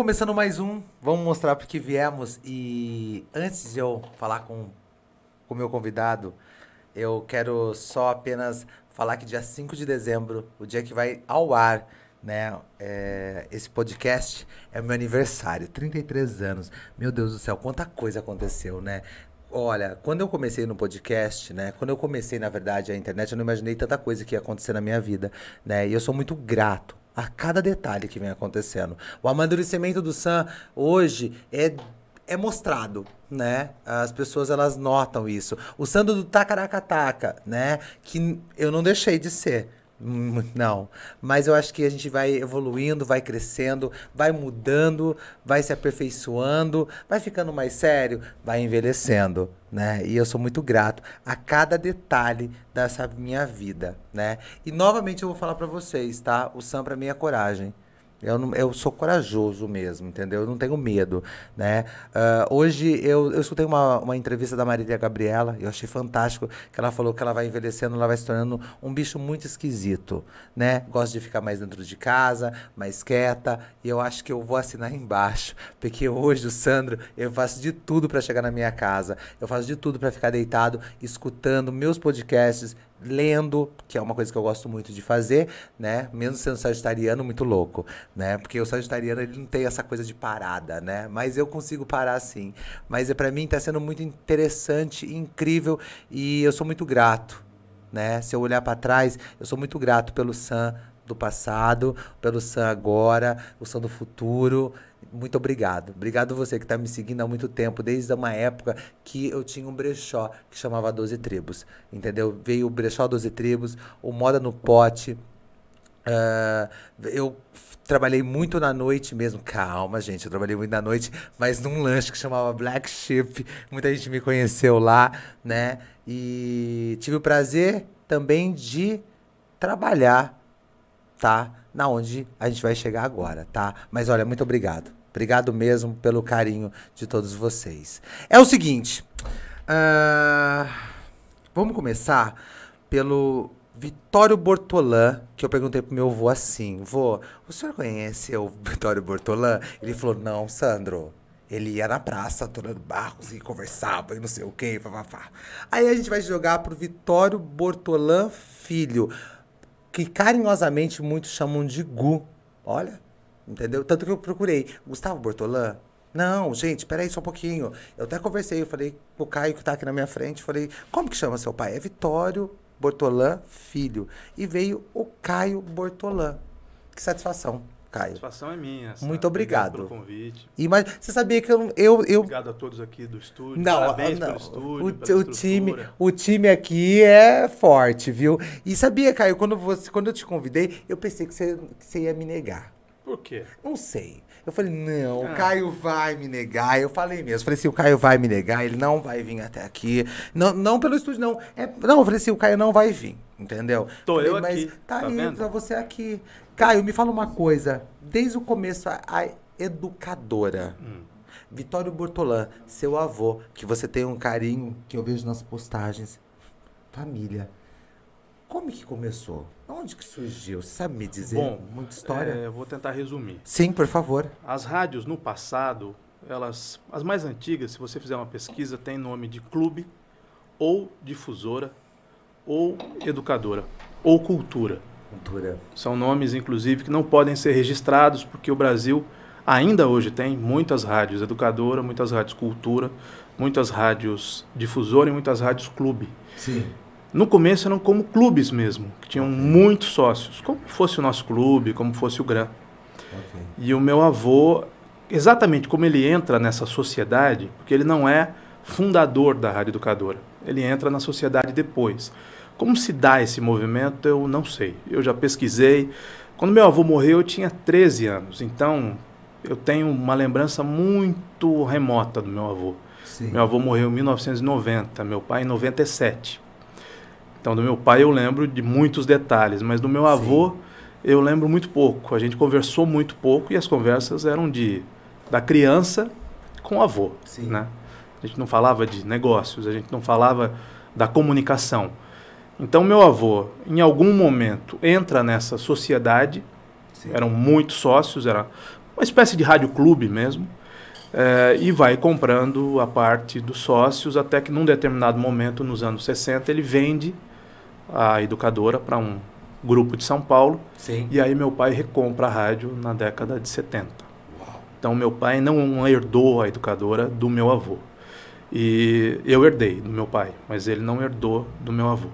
Começando mais um. Vamos mostrar porque viemos. E antes de eu falar com o meu convidado, eu quero só apenas falar que dia 5 de dezembro, o dia que vai ao ar, né, é, esse podcast, é meu aniversário, 33 anos. Meu Deus do céu, quanta coisa aconteceu, né? Olha, quando eu comecei no podcast, né? Quando eu comecei, na verdade, a internet, eu não imaginei tanta coisa que ia acontecer na minha vida, né? E eu sou muito grato a cada detalhe que vem acontecendo. O amadurecimento do Sam hoje é é mostrado, né? As pessoas elas notam isso. O Sandro do Tacaracataca, né? Que eu não deixei de ser. Não, mas eu acho que a gente vai evoluindo, vai crescendo, vai mudando, vai se aperfeiçoando, vai ficando mais sério, vai envelhecendo, né? E eu sou muito grato a cada detalhe dessa minha vida, né? E novamente eu vou falar para vocês, tá? O Sam para mim é coragem. Eu, não, eu sou corajoso mesmo, entendeu? Eu não tenho medo, né? Uh, hoje eu, eu escutei uma, uma entrevista da Marília Gabriela, eu achei fantástico, que ela falou que ela vai envelhecendo, ela vai se tornando um bicho muito esquisito, né? Gosta de ficar mais dentro de casa, mais quieta, e eu acho que eu vou assinar embaixo, porque hoje, o Sandro, eu faço de tudo para chegar na minha casa, eu faço de tudo para ficar deitado, escutando meus podcasts, lendo, que é uma coisa que eu gosto muito de fazer, né? Mesmo sendo sagitariano, muito louco, né? Porque o sagitariano ele não tem essa coisa de parada, né? Mas eu consigo parar sim. Mas é para mim está sendo muito interessante, incrível e eu sou muito grato, né? Se eu olhar para trás, eu sou muito grato pelo Sam do passado, pelo Sam agora, o Sam do futuro muito obrigado. Obrigado você que está me seguindo há muito tempo, desde uma época que eu tinha um brechó que chamava Doze Tribos, entendeu? Veio o brechó Doze Tribos, o Moda no Pote. Uh, eu trabalhei muito na noite mesmo. Calma, gente, eu trabalhei muito na noite, mas num lanche que chamava Black Sheep. Muita gente me conheceu lá, né? E tive o prazer também de trabalhar, tá? Na onde a gente vai chegar agora, tá? Mas olha, muito obrigado. Obrigado mesmo pelo carinho de todos vocês. É o seguinte, uh, vamos começar pelo Vitório Bortolã, que eu perguntei pro meu avô assim, vô, o senhor conhece o Vitório Bortolã? Ele falou, não, Sandro, ele ia na praça, torando barcos e conversava e não sei o quê, fafafá. Aí a gente vai jogar pro Vitório Bortolã Filho, que carinhosamente muitos chamam de Gu. Olha, Entendeu? Tanto que eu procurei. Gustavo Bortolã? Não, gente, peraí só um pouquinho. Eu até conversei, eu falei com o Caio que tá aqui na minha frente, falei, como que chama seu pai? É Vitório Bortolã Filho. E veio o Caio Bortolã. Que satisfação. Caio. Satisfação é minha. Muito obrigado. obrigado pelo convite. E, mas você sabia que eu, eu, eu... Obrigado a todos aqui do estúdio. Não, Parabéns não. pelo estúdio. O, o time, o time aqui é forte, viu? E sabia, Caio, quando, você, quando eu te convidei, eu pensei que você, que você ia me negar. Por quê? Não sei. Eu falei, não, ah. o Caio vai me negar. Eu falei mesmo. Eu falei assim, o Caio vai me negar, ele não vai vir até aqui. Não, não pelo estúdio, não. É, não, eu falei assim, o Caio não vai vir, entendeu? Tô falei, eu mas aqui. Tá, tá aí, vendo? pra você aqui. Caio, me fala uma coisa. Desde o começo, a, a educadora. Hum. Vitório Bortolã, seu avô, que você tem um carinho que eu vejo nas postagens. Família. Como que começou? Onde que surgiu? Você sabe me dizer? Bom, muita história. É, vou tentar resumir. Sim, por favor. As rádios no passado, elas, as mais antigas, se você fizer uma pesquisa, tem nome de clube, ou difusora, ou educadora, ou cultura. Cultura. São nomes, inclusive, que não podem ser registrados, porque o Brasil ainda hoje tem muitas rádios educadora, muitas rádios cultura, muitas rádios difusora e muitas rádios clube. Sim. No começo eram como clubes mesmo, que tinham okay. muitos sócios, como fosse o nosso clube, como fosse o GRAM. Okay. E o meu avô, exatamente como ele entra nessa sociedade, porque ele não é fundador da Rádio Educadora, ele entra na sociedade depois. Como se dá esse movimento, eu não sei. Eu já pesquisei. Quando meu avô morreu, eu tinha 13 anos, então eu tenho uma lembrança muito remota do meu avô. Sim. Meu avô morreu em 1990, meu pai em 97. Então, do meu pai eu lembro de muitos detalhes, mas do meu avô Sim. eu lembro muito pouco. A gente conversou muito pouco e as conversas eram de da criança com o avô, Sim. né? A gente não falava de negócios, a gente não falava da comunicação. Então, meu avô, em algum momento, entra nessa sociedade. Sim. Eram muitos sócios, era uma espécie de rádio clube mesmo, é, e vai comprando a parte dos sócios, até que num determinado momento, nos anos 60, ele vende a educadora para um grupo de São Paulo. Sim. E aí meu pai recompra a rádio na década de 70. Então meu pai não herdou a educadora do meu avô. E eu herdei do meu pai, mas ele não herdou do meu avô.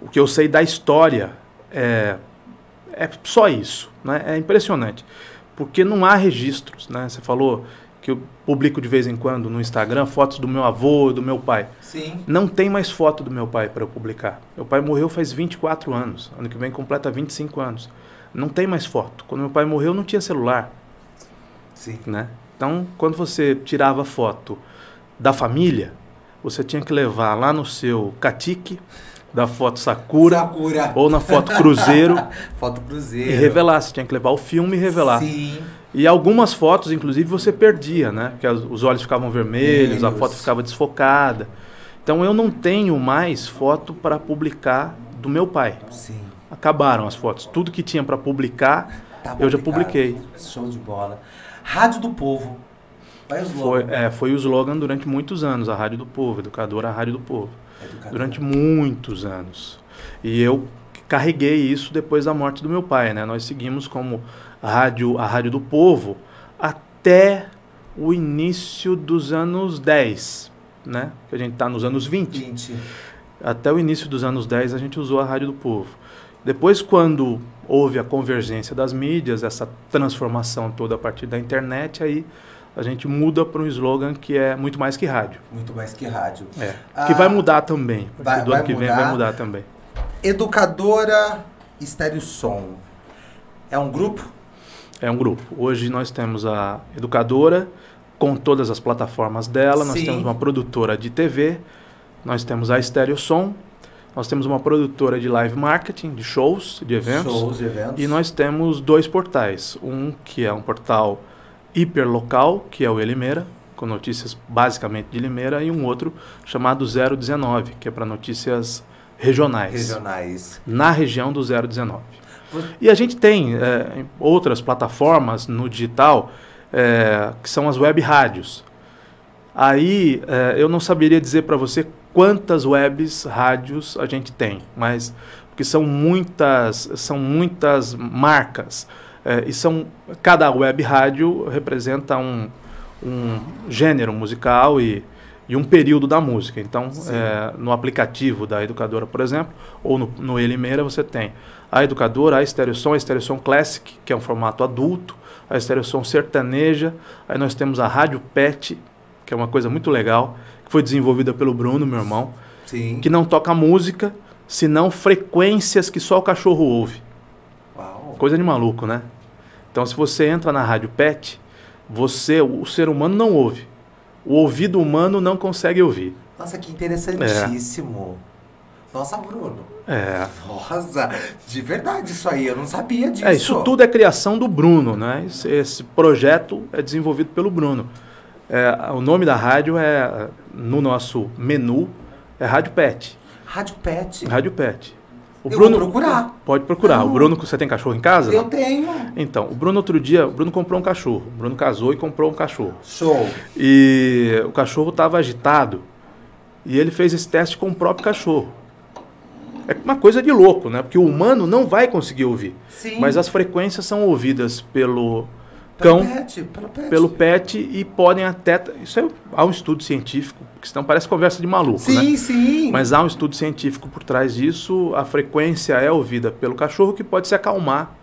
O que eu sei da história é, é só isso. Né? É impressionante. Porque não há registros. Né? Você falou que eu publico de vez em quando no Instagram fotos do meu avô, do meu pai. Sim. Não tem mais foto do meu pai para eu publicar. Meu pai morreu faz 24 anos. Ano que vem completa 25 anos. Não tem mais foto. Quando meu pai morreu, não tinha celular. Sim. Né? Então, quando você tirava foto da família, você tinha que levar lá no seu catique da foto Sakura, Sakura. ou na foto Cruzeiro Foto Cruzeiro. e revelar. Você tinha que levar o filme e revelar. Sim. E algumas fotos, inclusive, você perdia, né? Porque as- os olhos ficavam vermelhos, a foto ficava desfocada. Então eu não tenho mais foto para publicar do meu pai. Sim. Acabaram as fotos. Tudo que tinha para publicar, Tá eu já publiquei. Show de bola. Rádio do Povo. Vai os Foi, logos. é, foi o slogan durante muitos anos, a Rádio do Povo, educadora a Rádio do Povo. Educador. Durante muitos anos. E eu carreguei isso depois da morte do meu pai, né? Nós seguimos como rádio, a Rádio do Povo até o início dos anos 10, né? Que a gente está nos anos 20. 20. Até o início dos anos 10 a gente usou a Rádio do Povo. Depois, quando houve a convergência das mídias, essa transformação toda a partir da internet, aí a gente muda para um slogan que é muito mais que rádio. Muito mais que rádio. É. Ah, que vai mudar também. Vai- do ano que vem mudar. vai mudar também. Educadora Estéreo Som. É um grupo? É um grupo. Hoje nós temos a educadora com todas as plataformas dela, nós Sim. temos uma produtora de TV, nós temos a Estéreo Som, nós temos uma produtora de live marketing, de shows, de eventos. Shows, eventos. E nós temos dois portais. Um que é um portal hiperlocal, que é o Elimeira, com notícias basicamente de Limeira, e um outro chamado 019, que é para notícias regionais, Regionais. na região do 019. E a gente tem é, outras plataformas no digital, é, que são as web rádios. Aí é, eu não saberia dizer para você quantas webs rádios a gente tem, mas porque são muitas, são muitas marcas é, e são cada web rádio representa um, um gênero musical e, e um período da música. Então, é, no aplicativo da educadora, por exemplo, ou no, no Elimeira, você tem a educadora, a Estereosom, a Estereosom Classic, que é um formato adulto, a Estereosom sertaneja, aí nós temos a Rádio Pet, que é uma coisa muito legal, que foi desenvolvida pelo Bruno, meu irmão, Sim. que não toca música, senão frequências que só o cachorro ouve. Uau. Coisa de maluco, né? Então, se você entra na Rádio Pet, você, o ser humano não ouve. O ouvido humano não consegue ouvir. Nossa, que interessantíssimo. Nossa, Bruno. É. Nossa, de verdade isso aí, eu não sabia disso. É, isso tudo é criação do Bruno, né? Esse, esse projeto é desenvolvido pelo Bruno. É, o nome da rádio é, no nosso menu, é Rádio Pet. Rádio Pet. Rádio Pet. O Eu vou procurar. Pode procurar. O Não. Bruno, você tem cachorro em casa? Eu tenho. Então, o Bruno outro dia, o Bruno comprou um cachorro. O Bruno casou e comprou um cachorro. Show. E o cachorro estava agitado. E ele fez esse teste com o próprio cachorro. É uma coisa de louco, né? Porque o humano não vai conseguir ouvir. Sim. Mas as frequências são ouvidas pelo Pelo cão, pet, pelo pet. pelo pet e podem até. Isso é, há um estudo científico, porque senão parece conversa de maluco, Sim, né? sim. Mas há um estudo científico por trás disso. A frequência é ouvida pelo cachorro que pode se acalmar.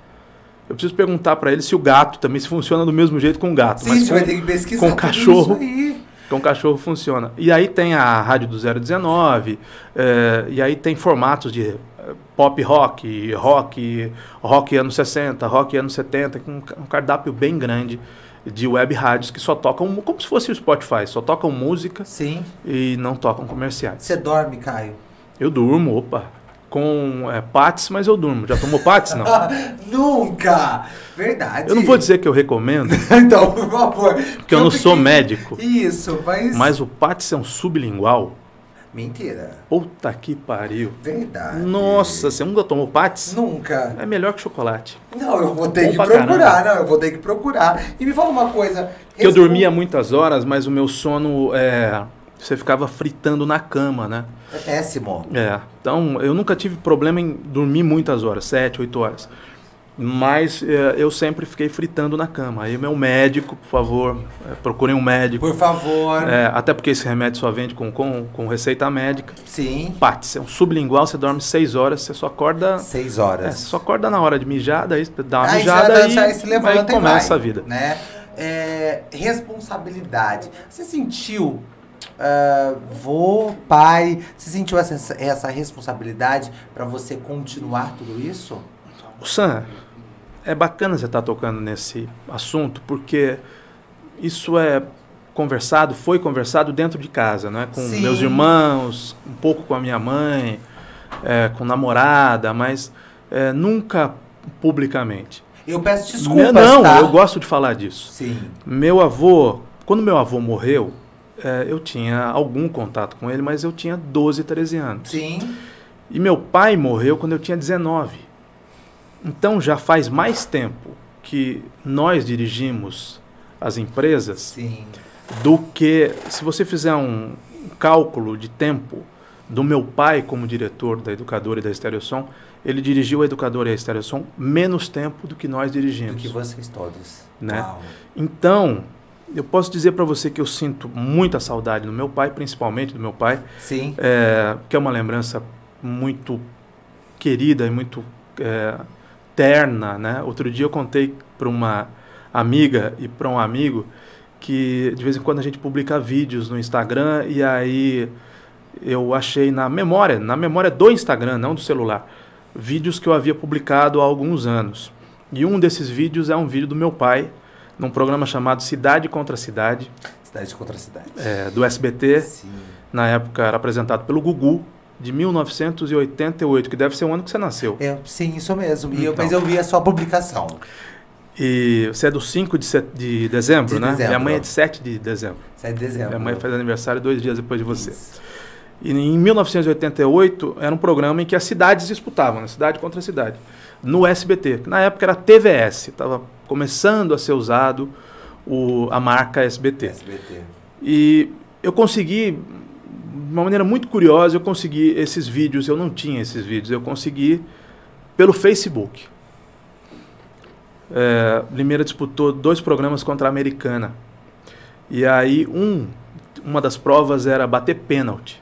Eu preciso perguntar para ele se o gato também se funciona do mesmo jeito com o gato. Sim, mas você com, vai ter que pesquisar com tudo cachorro. isso aí. Com o cachorro funciona. E aí tem a rádio do 019, eh, e aí tem formatos de eh, pop rock, rock, rock anos 60, rock anos 70, com um um cardápio bem grande de web rádios que só tocam, como se fosse o Spotify, só tocam música Sim. e não tocam comerciais. Você dorme, Caio? Eu durmo, opa, com é, Pats, mas eu durmo. Já tomou Pats? Não. Nunca! Verdade. Eu não vou dizer que eu recomendo, então, por favor. porque eu não sou médico, Isso, mas. mas o Pats é um sublingual. Mentira. Puta que pariu. Verdade. Nossa, você nunca tomou Pats? Nunca. É melhor que chocolate. Não, eu vou ter Bom que procurar, caramba. não, eu vou ter que procurar. E me fala uma coisa. Que eu esse- dormia muitas horas, mas o meu sono é. Você ficava fritando na cama, né? É péssimo. É. Então, eu nunca tive problema em dormir muitas horas, sete, oito horas. Mas é, eu sempre fiquei fritando na cama. Aí, meu médico, por favor, é, procurem um médico. Por favor. É, até porque esse remédio só vende com, com, com receita médica. Sim. Pates, é um sublingual, você dorme seis horas, você só acorda. Seis É, horas. você só acorda na hora de mijar, daí dá uma Aí mijada já, e, já se levanta aí e começa vai, a vida. Né? É, responsabilidade. Você sentiu, ah, vô, pai, você sentiu essa, essa responsabilidade para você continuar tudo isso? O Sam, é bacana você estar tocando nesse assunto, porque isso é conversado, foi conversado dentro de casa, né? Com Sim. meus irmãos, um pouco com a minha mãe, é, com namorada, mas é, nunca publicamente. Eu peço desculpas, Não, tá? eu gosto de falar disso. Sim. Meu avô, quando meu avô morreu, é, eu tinha algum contato com ele, mas eu tinha 12, 13 anos. Sim. E meu pai morreu quando eu tinha 19. Então já faz mais tempo que nós dirigimos as empresas Sim. do que se você fizer um cálculo de tempo do meu pai como diretor da educadora e da Estereosom, ele dirigiu a educadora e a Estereosom menos tempo do que nós Do dirigimos. que vocês todos. Né? Uau. Então, eu posso dizer para você que eu sinto muita saudade do meu pai, principalmente do meu pai, Sim. é, que é uma lembrança muito querida e muito é, terna, né? Outro dia eu contei para uma amiga e para um amigo que de vez em quando a gente publica vídeos no Instagram e aí eu achei na memória, na memória do Instagram, não do celular, vídeos que eu havia publicado há alguns anos. E um desses vídeos é um vídeo do meu pai num programa chamado Cidade contra Cidade, Cidade contra cidade. é, do SBT. Sim. Na época era apresentado pelo Gugu, de 1988, que deve ser o ano que você nasceu. Eu, sim, isso mesmo. E eu, Então. mas eu vi a sua publicação. E você é do 5 de, set- de dezembro, De né? dezembro. Minha mãe é de 7 de dezembro. 7 de dezembro. Minha mãe faz aniversário dois dias depois de você. Isso. E em 1988 era um programa em que as cidades disputavam, né? cidade contra cidade, no SBT. que Na época era TVS, estava começando a ser usado o, a marca SBT. SBT. E eu consegui, de uma maneira muito curiosa, eu consegui esses vídeos, eu não tinha esses vídeos, eu consegui pelo Facebook. É, Limeira disputou dois programas contra a Americana. E aí um, uma das provas era bater pênalti.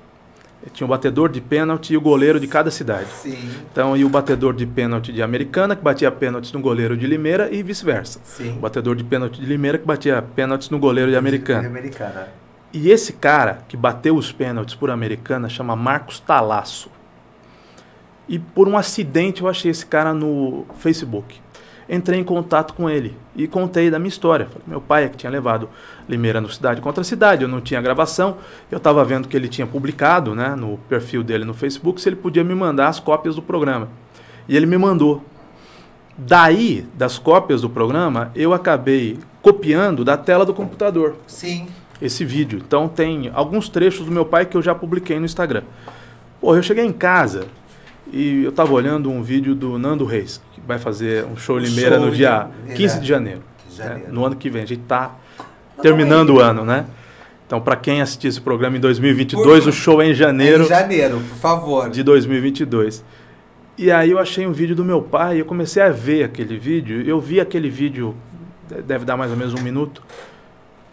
Tinha o batedor de pênalti e o goleiro de cada cidade. Sim, Então, e o batedor de pênalti de Americana, que batia pênaltis no goleiro de Limeira e vice-versa. sim. O batedor de pênalti de Limeira, que batia pênaltis no goleiro de Americana. Americana. E esse cara que bateu os pênaltis por Americana chama Marcos Talasso. E por um acidente eu achei esse cara no Facebook. Entrei em contato com ele e contei da minha história. Falei, meu pai é que tinha levado Limeira no Cidade contra Cidade, eu não tinha gravação. Eu estava vendo que ele tinha publicado né, no perfil dele no Facebook se ele podia me mandar as cópias do programa. E ele me mandou. Daí, das cópias do programa, eu acabei copiando da tela do computador Sim. esse vídeo. Então tem alguns trechos do meu pai que eu já publiquei no Instagram. Pô, eu cheguei em casa e eu tava olhando um vídeo do Nando Reis, vai fazer um show Limeira show no de dia Limeira. 15 de janeiro. De né? janeiro. No ano que vem. A gente tá terminando o ano, né? Então, para quem assistir esse programa em 2022, Por- o show é em janeiro Em janeiro, por favor. de 2022. E aí eu achei um vídeo do meu pai, eu comecei a ver aquele vídeo, eu vi aquele vídeo, de- deve dar mais ou menos um minuto,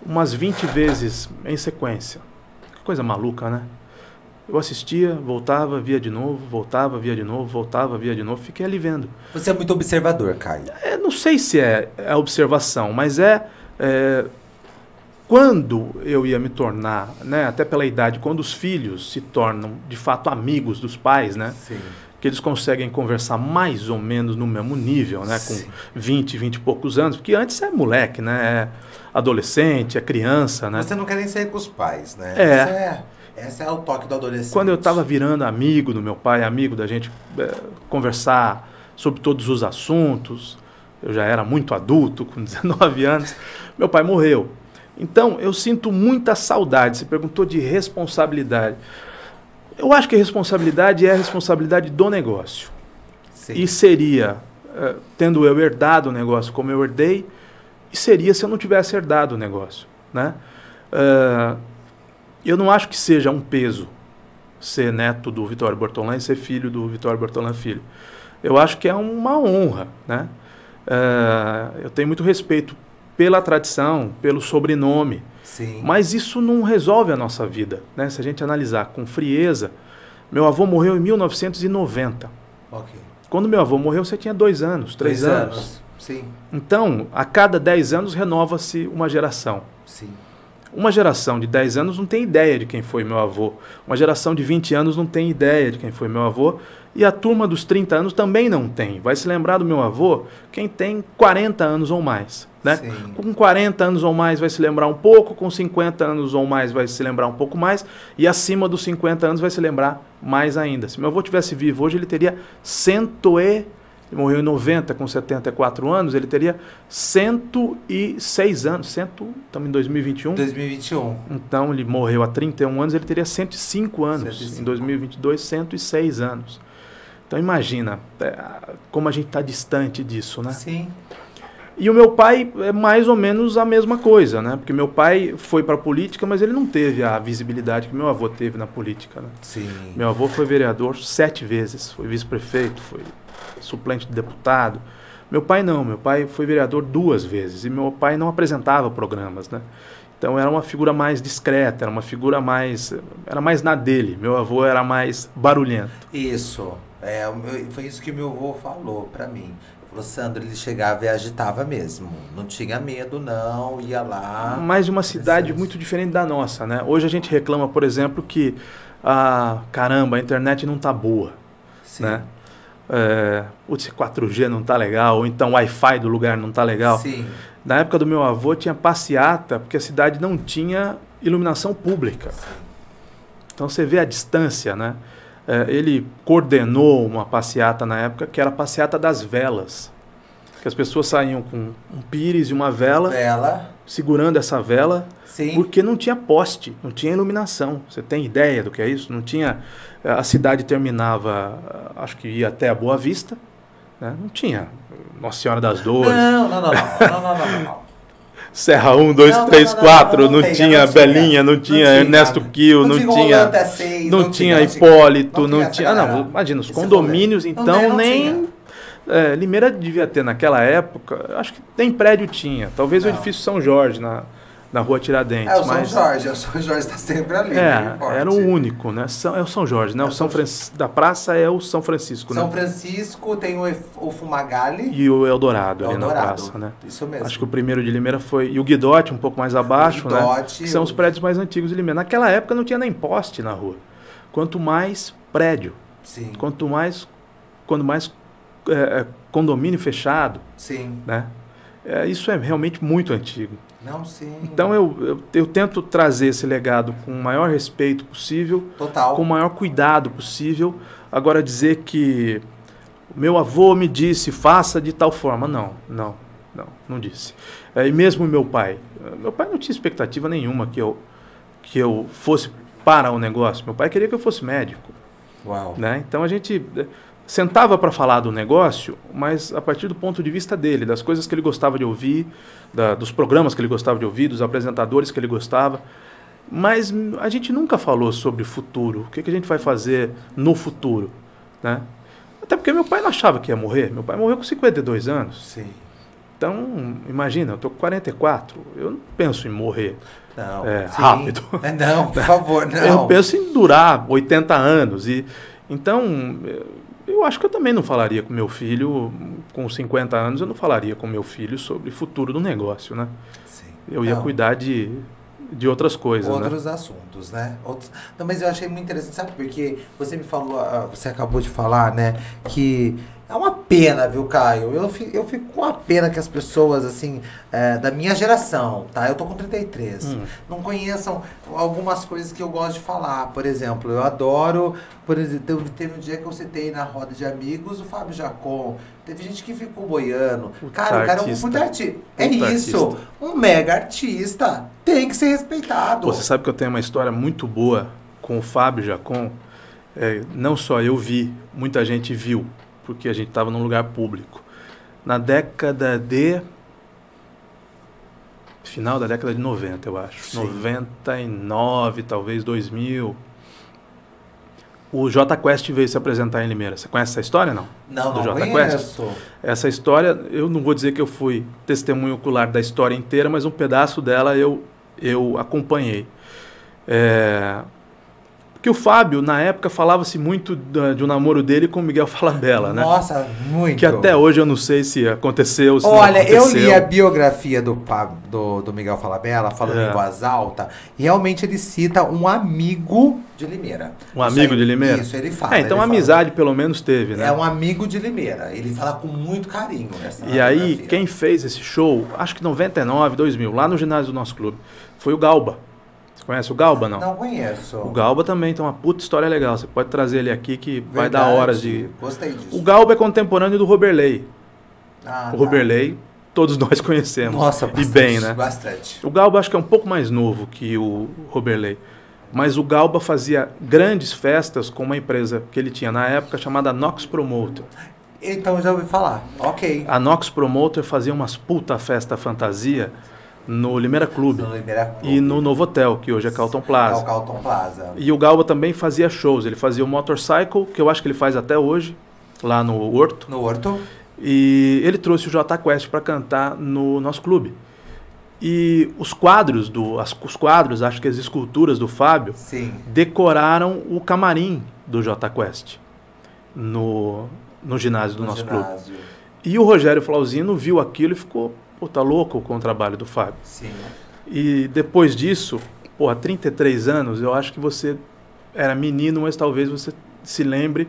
umas 20 vezes em sequência. Que coisa maluca, né? Eu assistia, voltava, via de novo, voltava, via de novo, voltava, via de novo, fiquei ali vendo. Você é muito observador, Caio. É, não sei se é a observação, mas é, é, quando eu ia me tornar, né, até pela idade, quando os filhos se tornam de fato amigos dos pais, né, Sim. que eles conseguem conversar mais ou menos no mesmo nível, né, com Sim. 20, 20 e poucos anos, porque antes é moleque, né, é adolescente, é criança, né. Você não quer nem sair com os pais, né? É. Essa é, é o toque do adolescente. Quando eu estava virando amigo do meu pai, amigo da gente é, conversar sobre todos os assuntos, eu já era muito adulto, com 19 anos, meu pai morreu. Então eu sinto muita saudade. Você perguntou de responsabilidade. Eu acho que a responsabilidade é a responsabilidade do negócio. Sim. E seria, uh, tendo eu herdado o negócio como eu herdei, e seria se eu não tivesse herdado o negócio. Né? Uh, eu não acho que seja um peso ser neto do Vitório Bortolã e ser filho do Vitório Bortolã Filho. Eu acho que é uma honra. Né? Uh, eu tenho muito respeito pela tradição, pelo sobrenome. Sim. Mas isso não resolve a nossa vida. Né? Se a gente analisar com frieza, meu avô morreu em 1990. Ok. Quando meu avô morreu, você tinha dois anos, três, Dois anos. Sim. Então, a cada dez anos renova-se uma geração. Sim. Uma geração de 10 anos não tem ideia de quem foi meu avô. Uma geração de 20 anos não tem ideia de quem foi meu avô. E a turma dos 30 anos também não tem. Vai se lembrar do meu avô quem tem 40 anos ou mais. Né? Sim. Com 40 anos ou mais vai se lembrar um pouco, com 50 anos ou mais vai se lembrar um pouco mais, e acima dos 50 anos vai se lembrar mais ainda. Se meu avô tivesse vivo hoje, ele teria 100 e ele morreu em 90 com 74 anos, ele teria 106 anos, 100, estamos em 2021. 2021. Então ele morreu há 31 anos, ele teria 105 anos. 105. Em 2022, 106 anos. Então imagina é, como a gente está distante disso, né? Sim. E o meu pai é mais ou menos a mesma coisa, né? Porque meu pai foi para a política, mas ele não teve a visibilidade que meu avô teve na política, né? Sim. Meu avô foi vereador sete vezes, foi vice-prefeito, foi suplente de deputado. Meu pai não, meu pai foi vereador duas vezes e meu pai não apresentava programas, né? Então era uma figura mais discreta, era uma figura mais era mais na dele. Meu avô era mais barulhento. Isso. É, o foi isso que meu avô falou pra mim. Falou, Sandro, ele chegava e agitava mesmo. Não tinha medo, não, ia lá. mais uma cidade muito diferente da nossa, né? Hoje a gente reclama, por exemplo, que ah, caramba, a internet não tá boa, Sim. né? É, putz, 4G não tá legal, ou então o Wi-Fi do lugar não tá legal. Sim. Na época do meu avô tinha passeata, porque a cidade não tinha iluminação pública. Então você vê a distância, né? É, ele coordenou uma passeata na época que era a passeata das velas que as pessoas saíam com um pires e uma vela, vela. segurando essa vela, Sim. porque não tinha poste, não tinha iluminação. Você tem ideia do que é isso? Não tinha. Eh, a cidade terminava, eh, acho que ia até a Boa Vista, né? não tinha eh, Nossa Senhora das Dores. Não, não, não, não, não, não, não. Serra 1, 2, 3, 4, não tinha Belinha, não tinha Ernesto Kiel, não tinha. Não tinha Hipólito, não tinha. Ah, não, imagina, os condomínios então né, nem é, Limeira devia ter naquela época, acho que nem prédio tinha. Talvez o Não. edifício São Jorge, na, na rua Tiradentes. É, o São mas, Jorge, o São Jorge tá sempre ali. É, forte. era o único, né? São, é o São Jorge, né? É o o São São- Francisco da praça é o São Francisco, São né? Francisco tem o, o Fumagalli. E o Eldorado ali na Eldorado. praça, né? Isso mesmo. Acho que o primeiro de Limeira foi. E o Guidote, um pouco mais abaixo, né? Guidote, Que são os o- prédios mais antigos de Limeira. Naquela época não tinha nem poste na rua. Quanto mais prédio, Sim, quanto mais. Quando mais é, é, condomínio fechado, sim. né? É, isso é realmente muito antigo. Não, sim. Então eu, eu, eu tento trazer esse legado com o maior respeito possível, Total. com o maior cuidado possível. Agora dizer que o meu avô me disse faça de tal forma, não, não, não, não disse. É, e mesmo meu pai, meu pai não tinha expectativa nenhuma que eu que eu fosse para o negócio. Meu pai queria que eu fosse médico, Uau. né? Então a gente sentava para falar do negócio, mas a partir do ponto de vista dele, das coisas que ele gostava de ouvir, da- dos programas que ele gostava de ouvir, dos apresentadores que ele gostava. Mas a gente nunca falou sobre futuro. O que, que a gente vai fazer no futuro, né? Até porque meu pai não achava que ia morrer. Meu pai morreu com 52 anos. Sim. Então, imagina, eu tô com 44. Eu não penso em morrer. Não. É, rápido. É, Não, por favor, não. Eu penso em durar 80 anos. E então, eu- acho que eu também não falaria com meu filho com 50 anos, eu não falaria com meu filho sobre futuro do negócio, né? Sim. Eu ia Não. cuidar de, de outras coisas, né? Outros assuntos, né? Outros... Não, mas eu achei muito interessante, sabe? Porque você me falou, ah, você acabou de falar, né? Que é uma pena, viu, Caio? Eu, fi- eu fico com a pena que as pessoas, assim, é, da minha geração, tá? Eu tô com 33. Hum. Não conheçam algumas coisas que eu gosto de falar. Por exemplo, eu adoro. Por exemplo, teve- um dia que eu citei na roda de amigos o Fábio Jacon. Teve gente que ficou boiando. Puta cara, o cara é um artista. puta artista. É Puta isso. artista. Um mega artista. Tem que ser respeitado. Você sabe que eu tenho uma história muito boa com o Fábio Jacon. é, não só eu vi, muita gente viu, porque a gente estava num lugar público. Na década de. Final da década de 90, eu acho. Sim. 99, talvez 2000. O J Quest veio se apresentar em Limeira. Você conhece essa história, não? Não, Do não conheço. Essa história, eu não vou dizer que eu fui testemunho ocular da história inteira, mas um pedaço dela eu, eu acompanhei. É, Porque o Fábio, na época, falava-se muito de um namoro dele com o Miguel Falabella, né? Nossa, muito. Que até hoje eu não sei se aconteceu, se Olha, não eu aconteceu. li a biografia do, do, do Miguel Falabella, falando É. em voz alta, e realmente ele cita um amigo de Limeira. Um Isso amigo aí- de Limeira? Isso, ele fala. É, então ele a fala. amizade pelo menos teve, né? É um amigo de Limeira. Ele fala com muito carinho nessa E aí, quem fez esse show, acho que 99, 2000, lá no ginásio do nosso clube, foi o Galba. Conhece o Galba, não? Não conheço. O Galba também tem uma puta história legal. Você pode trazer ele aqui que vai dar Verdade. horas de. Gostei disso. O Galba é contemporâneo do Roberley. Ah, O tá. Roberley, todos nós conhecemos. Nossa, e bastante, bem, né? Bastante. O Galba acho que é um pouco mais novo que o Roberley. Mas o Galba fazia grandes festas com uma empresa que ele tinha na época chamada Nox Promoter. Então já ouvi falar. Ok. A Nox Promoter fazia umas puta festa fantasia no Limeira Clube No Limeira Clube. e no Novo Hotel, que hoje é Carlton É o Plaza. Carlton Plaza. E o Galba também fazia shows. Ele fazia o Motorcycle, que eu acho que ele faz até hoje, lá no Horto. No Horto. E ele trouxe o J Quest para cantar no nosso clube. E os quadros do as, os quadros, acho que as esculturas do Fábio Sim. decoraram o camarim do J Quest no no ginásio do no nosso clube. ginásio. E o Rogério Flauzino viu aquilo e ficou, pô, tá louco com o trabalho do Fábio. Sim. E depois disso, pô, há 33 anos, eu acho que você era menino, mas talvez você se lembre.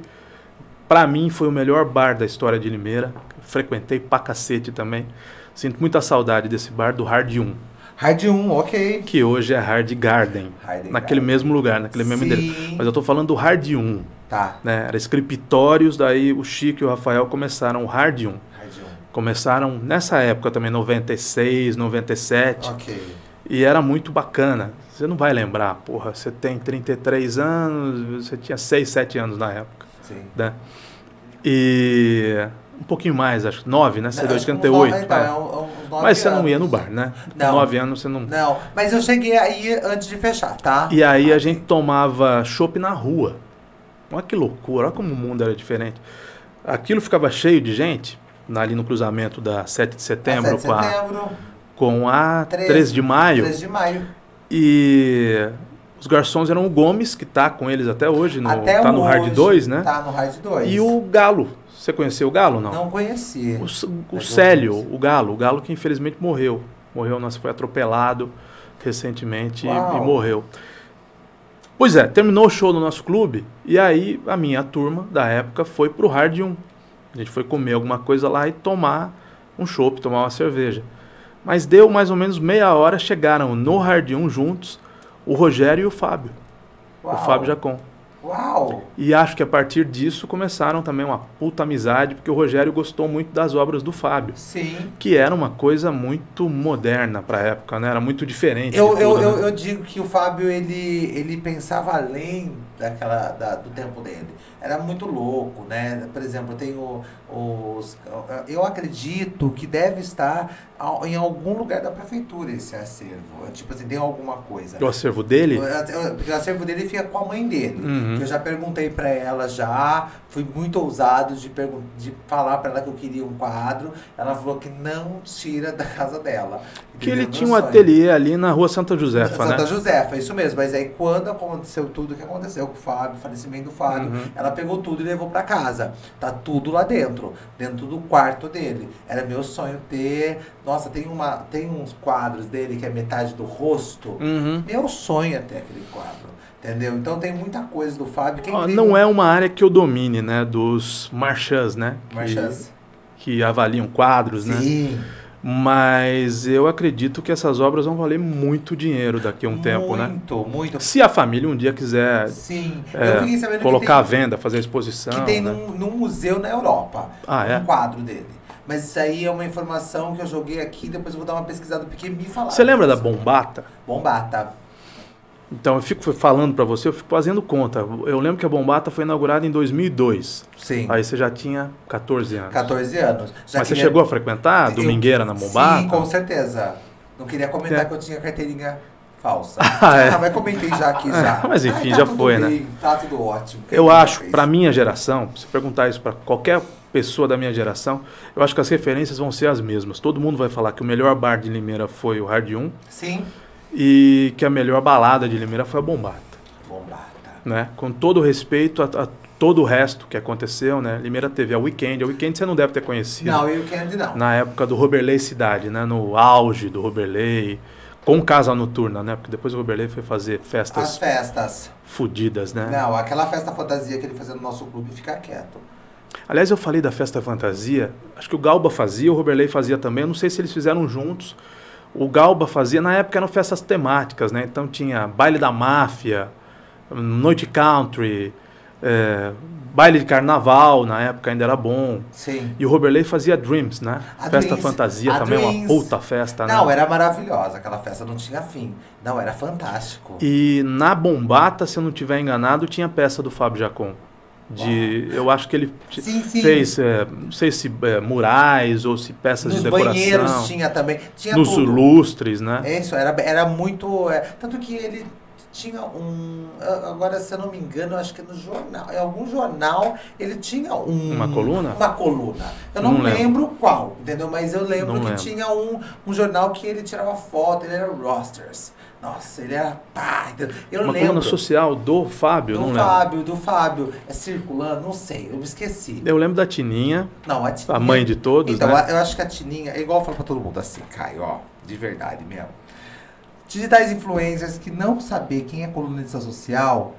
Pra mim foi o melhor bar da história de Limeira. Frequentei pra cacete também. Sinto muita saudade desse bar do Hard 1, Hard 1, ok. que hoje é Hard Garden, Hard naquele Garden. mesmo lugar, naquele mesmo endereço. Sim. Mas eu tô falando do Hard 1, Tá. né? Era escritórios, daí o Chico e o Rafael começaram o Hard 1. Começaram nessa época também, 96, 97. 1. Ok. E era muito bacana. Você não vai lembrar, porra, você tem 33 anos, você tinha 6, 7 anos na época, Sim. né? E um pouquinho mais, acho, 9, né? Você é de Acho que uns 88. nove- então, é. é é Mas você não ia no anos. bar, né? Não. 9 anos você não. Não, mas eu cheguei aí antes de fechar, tá? E aí a Ok. gente tomava chopp na rua. Olha que loucura, olha como o mundo era diferente. Aquilo ficava cheio de gente, ali no cruzamento da 7 de setembro, 7 de com, a, setembro, com a 13, 13 de maio. 3 de maio. E os garçons eram o Gomes, que tá com eles até hoje, no, Até tá no hoje, Hard 2, né? Tá no Hard 2. E o Galo. Você conheceu o Galo, não? Não conheci. O, o Célio, o Galo. O Galo que infelizmente morreu. Morreu, nossa, foi atropelado recentemente e, e morreu. Pois é, terminou o show no nosso clube e aí a minha turma da época foi pro Hard 1. A gente foi comer alguma coisa lá e tomar um chopp, tomar uma cerveja. Mas deu mais ou menos meia hora, chegaram no Hard 1 juntos o Rogério e o Fábio. Uau. O Fábio Jacon. Uau! E acho que a partir disso começaram também uma puta amizade, porque o Rogério gostou muito das obras do Fábio, Sim. que era uma coisa muito moderna para a época, né? Era muito diferente. Eu, eu, tudo, eu, né? eu digo que o Fábio, ele, ele pensava além daquela, da- do tempo dele. Era muito louco, né? Por exemplo, tem o- os... Eu acredito que deve estar em algum lugar da prefeitura esse acervo. Tipo assim, tem alguma coisa. O acervo dele, Porque o acervo dele fica com a mãe dele. Uhum. Eu já perguntei pra ela já, fui muito ousado de, de falar pra ela que eu queria um quadro. Ela falou que não tira da casa dela. que ele tinha um ateliê ali na rua Santa Josefa, Santa né? Josefa, isso mesmo. Mas aí quando aconteceu tudo que aconteceu com o Fábio, falecimento do Fábio, Uhum. ela pegou tudo e levou pra casa. Tá tudo lá dentro, dentro do quarto dele. Era meu sonho ter. Nossa, tem, uma, tem uns quadros dele que é metade do rosto. Uhum. Meu sonho é ter aquele quadro. Entendeu? Então tem muita coisa do Fábio. Quem Ó, vive- não é uma área que eu domine, né? Dos marchands, né? Que- Marchas. Que, avaliam quadros, né? Sim. Mas eu acredito que essas obras vão valer muito dinheiro daqui a um tempo, né? Muito, muito. Se a família um dia quiser Sim. é, eu fiquei sabendo colocar à venda, fazer exposição. que tem né? num, num museu na Europa. Ah, é? Um quadro dele. Mas isso aí é uma informação que eu joguei aqui, depois eu vou dar uma pesquisada porque me falaram. Você lembra da. Bombata? Bombata. Então, eu fico falando para você, eu fico fazendo conta. Eu lembro que a Bombata foi inaugurada em 2002. Sim. Aí você já tinha 14 anos. 14 anos. Já Mas você chegou a frequentar Domingueira na Bombata? Sim, com certeza. Não queria comentar é. que eu tinha carteirinha falsa. Ah, é. ah, mas comentei já aqui já. mas enfim, Ai, tá já foi, né? bem, né? Tá tudo ótimo. eu acho, para minha geração, se perguntar isso para qualquer pessoa da minha geração, eu acho que as referências vão ser as mesmas. Todo mundo vai falar que o melhor bar de Limeira foi o Hard 1. Sim. E que a melhor balada de Limeira foi a Bombata. Bombata. Né? Com todo o respeito a, a todo o resto que aconteceu, né? Limeira teve a Weekend. A Weekend você não deve ter conhecido. Não, Weekend não. Na época do Roberley Cidade, né? No auge do Roberley com casa noturna, né? Porque depois o Roberley foi fazer festas. As festas. Fudidas, né? Não, aquela festa fantasia que ele fazia no nosso clube, fica quieto. Aliás, eu falei da festa fantasia. Acho que o Galba fazia, o Roberley fazia também. Eu não sei se eles fizeram juntos. O Galba fazia, na época eram festas temáticas, né? Então tinha baile da máfia, noite country, é, baile de carnaval, na época ainda era bom. Sim. E o Roberley fazia Dreams, né? A festa Dreams, fantasia a também, Dreams. uma puta festa, né? Não, era maravilhosa. Aquela festa não tinha fim. Não, era fantástico. E na Bombata, se eu não estiver enganado, tinha peça do Fábio Jacon. De, eu acho que ele Sim, sim. fez, é, não sei se é, murais ou se peças Nos de decoração. banheiros tinha também. Tinha nos tudo. lustres, né? É Isso, era, era muito. é, tanto que ele tinha um. a- Agora, se eu não me engano, eu acho que no jornal. Em algum jornal ele tinha um. Uma coluna? Uma coluna. Eu não, Não lembro. lembro qual, entendeu? Mas eu lembro Não que lembro. tinha um, um jornal que ele tirava foto, ele era rosters. Nossa, ele era pá? Eu Uma lembro. coluna social do Fábio, do não lembro. Fábio, do Fábio. É circulando, não sei, eu me esqueci. Eu lembro da Tininha, Não, a Tininha. a mãe de todos, Então, né? eu acho que a Tininha, é igual eu falo pra todo mundo assim, Caio, ó, de verdade mesmo. Digitais influencers que não saber quem é colunista social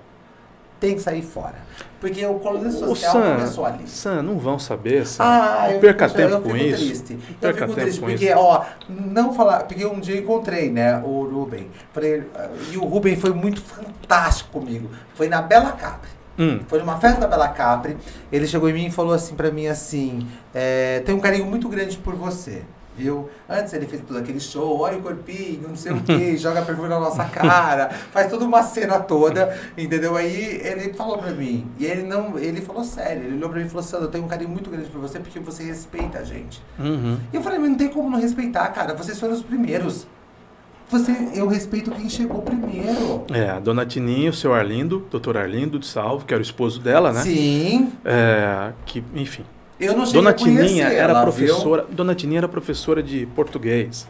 tem que sair fora. Porque o colunista social Sam, começou ali. Sam, não vão saber, Sam. Ah, eu Perca fico, tempo eu com isso. triste. Eu Perca fico tempo triste porque, isso. ó, não falar. Porque um dia eu encontrei, né, o Ruben. Falei, ah, e o Ruben foi muito fantástico comigo. Foi na Bela Capri. Hum, Foi numa festa da Bela Capri. Ele chegou em mim e falou assim pra mim assim: é, tem um carinho muito grande por você. Viu? Antes ele fez todo aquele show, olha o corpinho, não sei o que, joga perfume na nossa cara, faz toda uma cena toda, entendeu? Aí ele falou pra mim, e ele não, ele falou sério, ele olhou pra mim e falou, Sandro, eu tenho um carinho muito grande por você porque você respeita a gente. uhum. E eu falei, mas não tem como não respeitar, cara, vocês foram os primeiros. Você, eu respeito quem chegou primeiro. É, a dona Tininha, o seu Arlindo, doutor Arlindo de Salvo, que era o esposo dela, né? Sim, É, que, enfim. Eu não cheguei Dona Tininha era ela, professora. Dona Tininha era professora de português.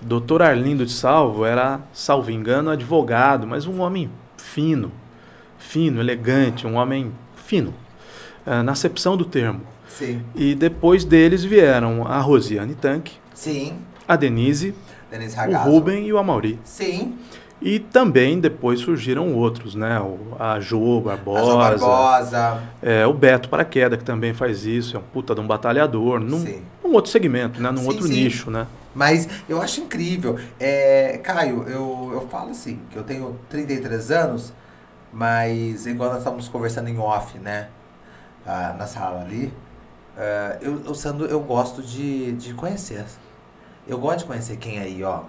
Doutor Arlindo de Salvo era, salvo engano, advogado, mas um homem fino, fino, elegante, um homem fino, eh, na acepção do termo. Viu? Sim, E depois deles vieram a Rosiane Tanque, sim, a Denise, Denise o. Ruben e o Amaury. Sim, E também depois surgiram outros, né? O, a a Barbosa, Jo Barbosa. é, o Beto Paraqueda, que também faz isso, é um puta de um batalhador, num, Sim. num outro segmento, né? Num Sim, outro sim. nicho, né? Mas eu acho incrível. É, Caio, eu, eu falo assim, que eu tenho 33 anos, mas igual nós estávamos conversando em off, né? ah, na sala ali. ah, eu, eu, Sandro, eu gosto de, de conhecer. Eu gosto de conhecer quem é aí, ó.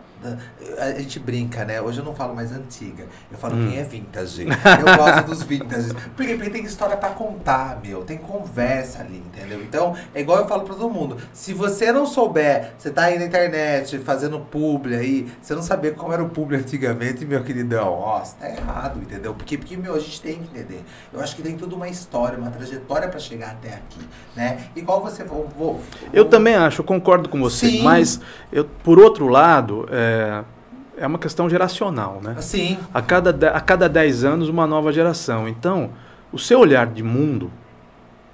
A gente brinca, né? Hoje eu não falo mais antiga. Eu falo Hum. quem é vintage. Eu gosto dos vintage. Por quê? Porque tem história pra contar, meu. Tem conversa ali, entendeu? Então, é igual eu falo pra todo mundo. Se você não souber, você tá aí na internet fazendo publi aí, você não saber como era o publi antigamente, meu queridão, ó, você tá errado, entendeu? Porque, porque, meu, a gente tem que entender. Eu acho que tem toda uma história, uma trajetória pra chegar até aqui, né? Igual você... Vou, vou, Eu vou- também acho, eu concordo com você, Sim. mas eu, por outro lado, é, é uma questão geracional, né? Sim, A cada, a cada 10 anos, uma nova geração. Então, o seu olhar de mundo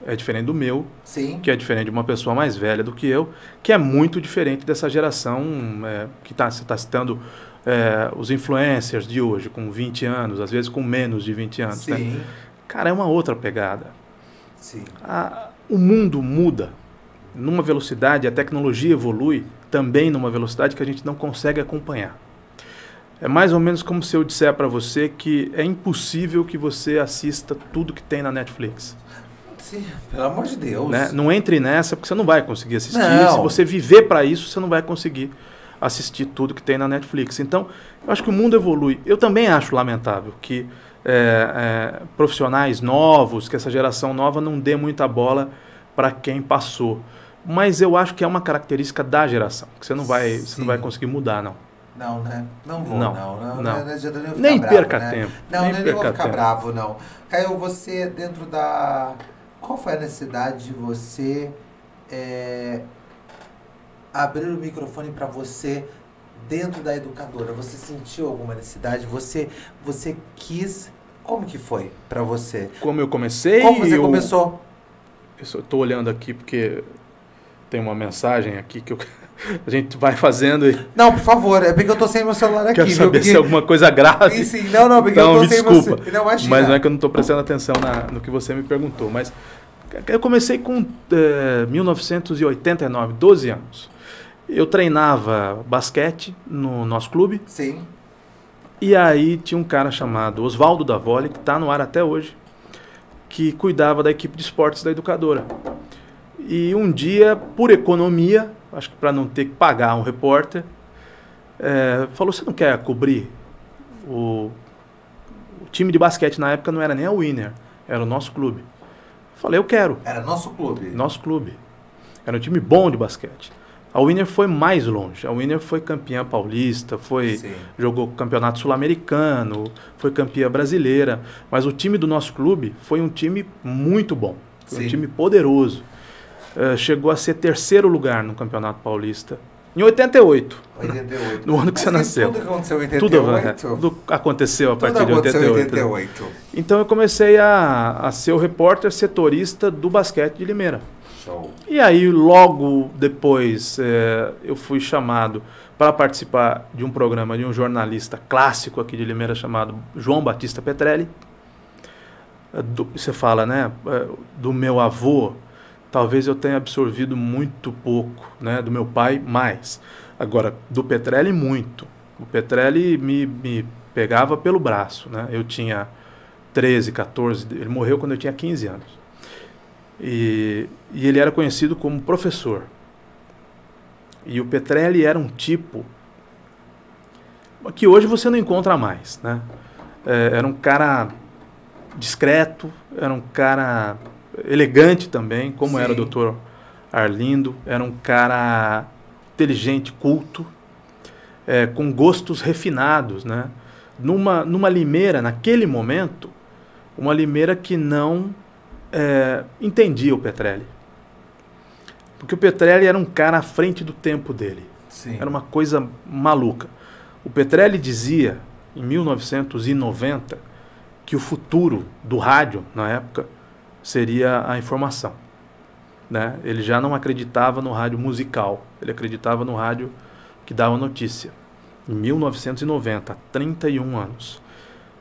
é diferente do meu, sim. que é diferente de uma pessoa mais velha do que eu, que é muito diferente dessa geração é, que tá, você está citando é, os influencers de hoje, com 20 anos, às vezes com menos de 20 anos. Né? Sim, Cara, é uma outra pegada. sim. A- o mundo muda numa velocidade, a tecnologia evolui também numa velocidade que a gente não consegue acompanhar. É mais ou menos como se eu disser para você que é impossível que você assista tudo que tem na Netflix. Sim, pelo amor de Deus. Né? Não entre nessa porque você não vai conseguir assistir. Não. Se você viver para isso, você não vai conseguir assistir tudo que tem na Netflix. Então, eu acho que o mundo evolui. Eu também acho lamentável que é, é, profissionais novos, que essa geração nova não dê muita bola para quem passou. Mas eu acho que é uma característica da geração, que você não vai, você não vai conseguir mudar, não. Não, né? Não vou, não. não. não, não. não. não nem bravo, perca né? tempo. Não, nem, nem perca vou ficar tempo. bravo, não. Caio, você, dentro da. Qual foi a necessidade de você é, abrir o microfone para você dentro da educadora? Você sentiu alguma necessidade? Você, você quis. Como que foi para você? Como eu comecei? Como você eu, começou? Eu estou olhando aqui porque tem uma mensagem aqui que eu, a gente vai fazendo e... Não, por favor, é porque eu tô sem meu celular aqui. Quero saber viu? Porque... se é alguma coisa grave. Sim, sim. Não, não, porque então, eu tô me sem desculpa. Meu... Não, Mas não é que eu não estou prestando atenção na, no que você me perguntou. Mas eu comecei com é, 1989, 12 anos. Eu treinava basquete no nosso clube. Sim. E aí tinha um cara chamado Oswaldo Davoli, que está no ar até hoje, que cuidava da equipe de esportes da educadora. E um dia, por economia, acho que para não ter que pagar um repórter, é, falou: Você não quer cobrir o, o, time de basquete na época não era nem a Winner, era o nosso clube. Falei: Eu quero. Era nosso clube? Nosso clube. Era um time bom de basquete. A Winner foi mais longe. A Winner foi campeã paulista, foi Sim. jogou campeonato sul-americano, foi campeã brasileira. Mas o time do nosso clube foi um time muito bom, foi um time poderoso. Uh, chegou a ser terceiro lugar no Campeonato Paulista. Em 88. 88. No ano que Mas você nasceu. Tudo aconteceu em 88. Tudo, tudo aconteceu a tudo partir aconteceu de 88. Em 88. Então eu comecei a, a ser o repórter setorista do basquete de Limeira. Show. E aí, logo depois, é, eu fui chamado para participar de um programa de um jornalista clássico aqui de Limeira chamado João Batista Petrelli. Do, você fala, né? Do meu avô, talvez eu tenha absorvido muito pouco, né? Do meu pai, mais. Agora, do Petrelli, muito. O Petrelli me, me pegava pelo braço, né? Eu tinha 13, 14, ele morreu quando eu tinha 15 anos. E, e ele era conhecido como professor. E o Petrelli era um tipo que hoje você não encontra mais, né? É, era um cara discreto, era um cara elegante também, como Sim. era o doutor Arlindo, era um cara inteligente, culto, é, com gostos refinados, né? Numa, numa limeira, naquele momento, uma limeira que não é, entendia o Petrelli. Porque o Petrelli era um cara à frente do tempo dele. Sim. Era uma coisa maluca. O Petrelli dizia, em 1990, que o futuro do rádio, na época, seria a informação. Né? Ele já não acreditava no rádio musical, ele acreditava no rádio que dava notícia. Em 1990, 31 anos.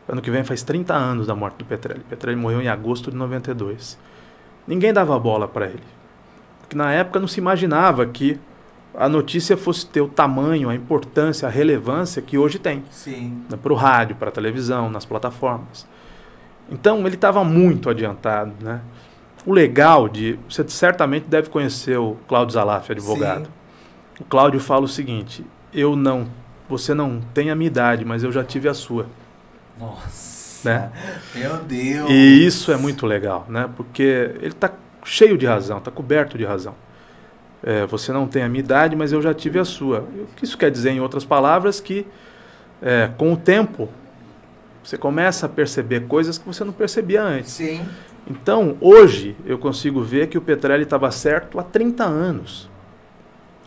Ano que vem faz 30 anos da morte do Petrelli. Petrelli morreu em agosto de 92. Ninguém dava bola para ele. Porque na época não se imaginava que a notícia fosse ter o tamanho, a importância, a relevância que hoje tem. Sim. Né, para o rádio, para a televisão, nas plataformas. Então ele estava muito adiantado, né? O legal de. Você certamente deve conhecer o Cláudio Zalaf, advogado. Sim. O Cláudio fala o seguinte: eu não. Você não tem a minha idade, mas eu já tive a sua. Nossa. Né? Meu Deus. E isso é muito legal, né? Porque ele está cheio de razão, está coberto de razão. É, você não tem a minha idade, mas eu já tive a sua. O que isso quer dizer, em outras palavras, que é, com o tempo você começa a perceber coisas que você não percebia antes. Sim. Então, hoje, eu consigo ver que o Petrelli estava certo há 30 anos.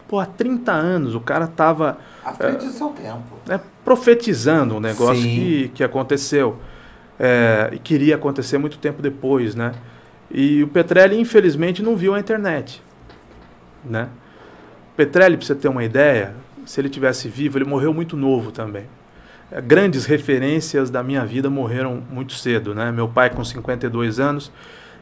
Pô, há 30 anos o cara estava. À frente é, do seu tempo. Né, profetizando um negócio que, que aconteceu. É, e queria acontecer muito tempo depois, né? E o Petrelli, infelizmente, não viu a internet. Né? O Petrelli, para você ter uma ideia, se ele tivesse vivo, ele morreu muito novo também. É, grandes referências da minha vida morreram muito cedo, né? Meu pai com 52 anos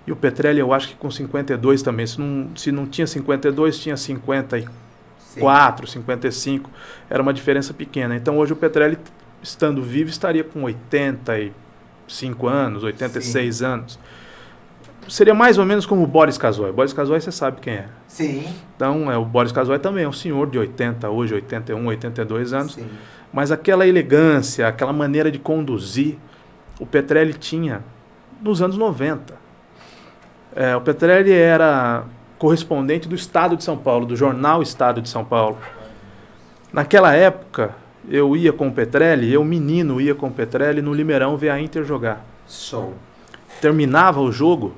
e o Petrelli, eu acho que com 52 também. Se não, se não tinha 52, tinha 54, Sim. 55. Era uma diferença pequena. Então hoje o Petrelli, estando vivo, estaria com 85 anos, 86 Sim. anos. seria mais ou menos como o Boris Casoy. Boris Casoy você sabe quem é. Sim. Então, é, o Boris Casoy também é um senhor de 80, hoje 81, 82 anos. Sim. Mas aquela elegância, aquela maneira de conduzir, o Petrelli tinha nos anos 90. É, o Petrelli era correspondente do Estado de São Paulo, do jornal Estado de São Paulo. Naquela época, eu ia com o Petrelli, eu menino ia com o Petrelli no Limeirão ver a Inter jogar. Show. Terminava o jogo,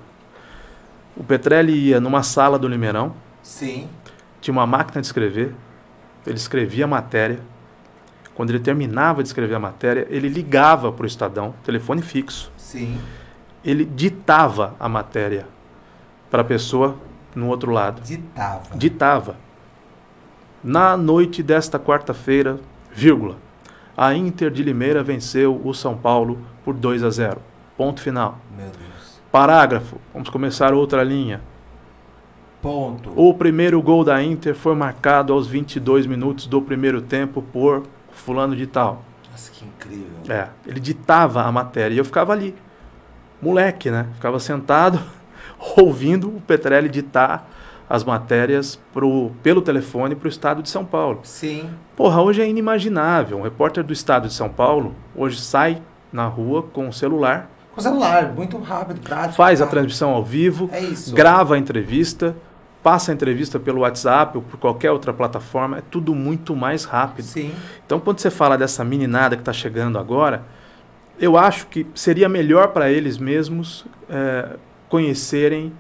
o Petrelli ia numa sala do Limeirão, Sim. tinha uma máquina de escrever, ele escrevia a matéria. Quando ele terminava de escrever a matéria, ele ligava para o Estadão, telefone fixo. Sim. Ele ditava a matéria para a pessoa no outro lado. Ditava. Ditava. Na noite desta quarta-feira, vírgula, a Inter de Limeira venceu o São Paulo por 2 a 0. Ponto final. Meu Deus. Parágrafo. Vamos começar outra linha. Ponto. O primeiro gol da Inter foi marcado aos 22 minutos do primeiro tempo por fulano de tal. Nossa, que incrível. É, ele ditava a matéria e eu ficava ali, moleque, né? Ficava sentado ouvindo o Petrelli ditar as matérias pro, pelo telefone para o estado de São Paulo. Sim. Porra, hoje é inimaginável. Um repórter do estado de São Paulo hoje sai na rua com o celular, Com celular, muito rápido, prático. faz a tá? transmissão ao vivo, É isso. grava a entrevista, passa a entrevista pelo WhatsApp ou por qualquer outra plataforma. É tudo muito mais rápido. Sim. Então, quando você fala dessa meninada que está chegando agora, eu acho que seria melhor para eles mesmos é, conhecerem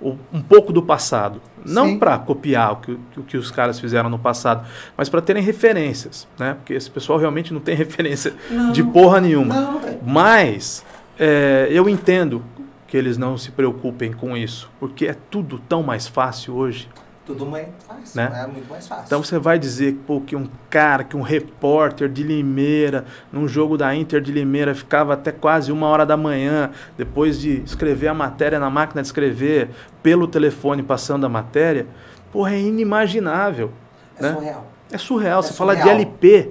o- um pouco do passado. Não para copiar o que, o que os caras fizeram no passado, mas para terem referências. Né? Porque esse pessoal realmente não tem referência Não. de porra nenhuma. Não, tem. Mas é, eu entendo que eles não se preocupem com isso, porque é tudo tão mais fácil hoje. Tudo mais fácil, Né? É muito mais fácil. Então você vai dizer pô, que um cara, que um repórter de Limeira, num jogo da Inter de Limeira, ficava até quase uma hora da manhã, depois de escrever a matéria na máquina de escrever, pelo telefone passando a matéria, porra, é inimaginável. é né? surreal. É surreal. É você falar de. LP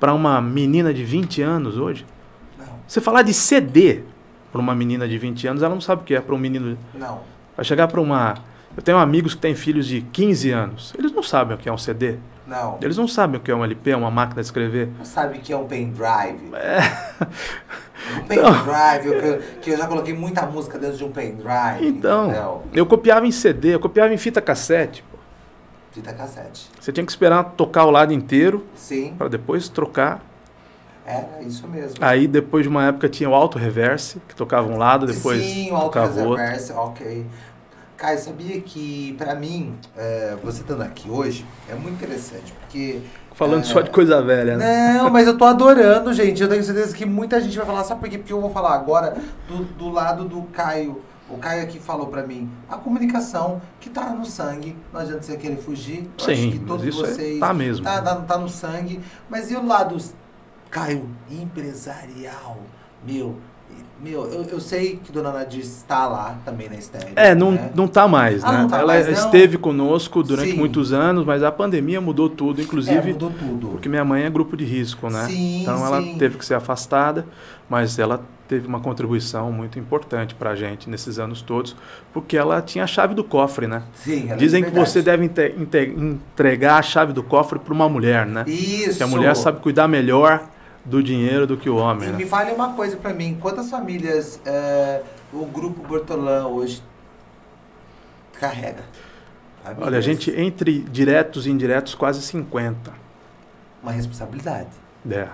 para uma menina de 20 anos hoje, Não, você falar de CD para uma menina de 20 anos, ela não sabe o que é para um menino. não. Vai chegar para uma. Eu tenho amigos que têm filhos de 15 anos, eles não sabem o que é um CD. Não. Eles não sabem o que é um LP, uma máquina de escrever. Não sabe o que é um pendrive. É. Um pendrive, eu- que, eu, que eu já coloquei muita música dentro de um pendrive. Então, entendeu? eu copiava em CD, eu copiava em fita cassete. pô. Fita cassete. Você tinha que esperar tocar o lado inteiro Sim, para depois trocar. Era isso mesmo. Aí depois de uma época tinha o auto reverse, que tocava um lado, depois Sim, o Auto tocava o outro. Reverse, ok. Caio, sabia que pra mim, é, você estando aqui hoje, é muito interessante, porque... Falando é, só de coisa velha, né? Não, mas eu tô adorando, gente. Eu tenho certeza que muita gente vai falar, sabe por quê? Porque eu vou falar agora do, do lado do Caio. O Caio aqui falou pra mim, a comunicação que tá no sangue, não adianta você querer fugir. Sim, acho que todos isso aí vocês tá mesmo. Tá, tá, tá no sangue. Mas e o lado, Caio, empresarial? Meu, meu, eu, eu sei que Dona Nadir está lá também na estéreo. É, não, né? não tá mais, Ah, né? tá Ela mais, não? esteve conosco durante Sim. muitos anos, mas a pandemia mudou tudo, É, inclusive mudou tudo. porque minha mãe é grupo de risco, né? Sim, então ela sim. teve que ser afastada, mas ela teve uma contribuição muito importante pra gente nesses anos todos, porque ela tinha a chave do cofre, né? Sim, é Dizem que você deve entregar a chave do cofre para uma mulher, né? Isso. Que a mulher sabe cuidar melhor do dinheiro do que o homem, E me né? fale uma coisa pra mim, quantas famílias é, o grupo Bortolã hoje carrega? Famílias. Olha, a gente entre diretos e indiretos quase 50. Uma responsabilidade. É.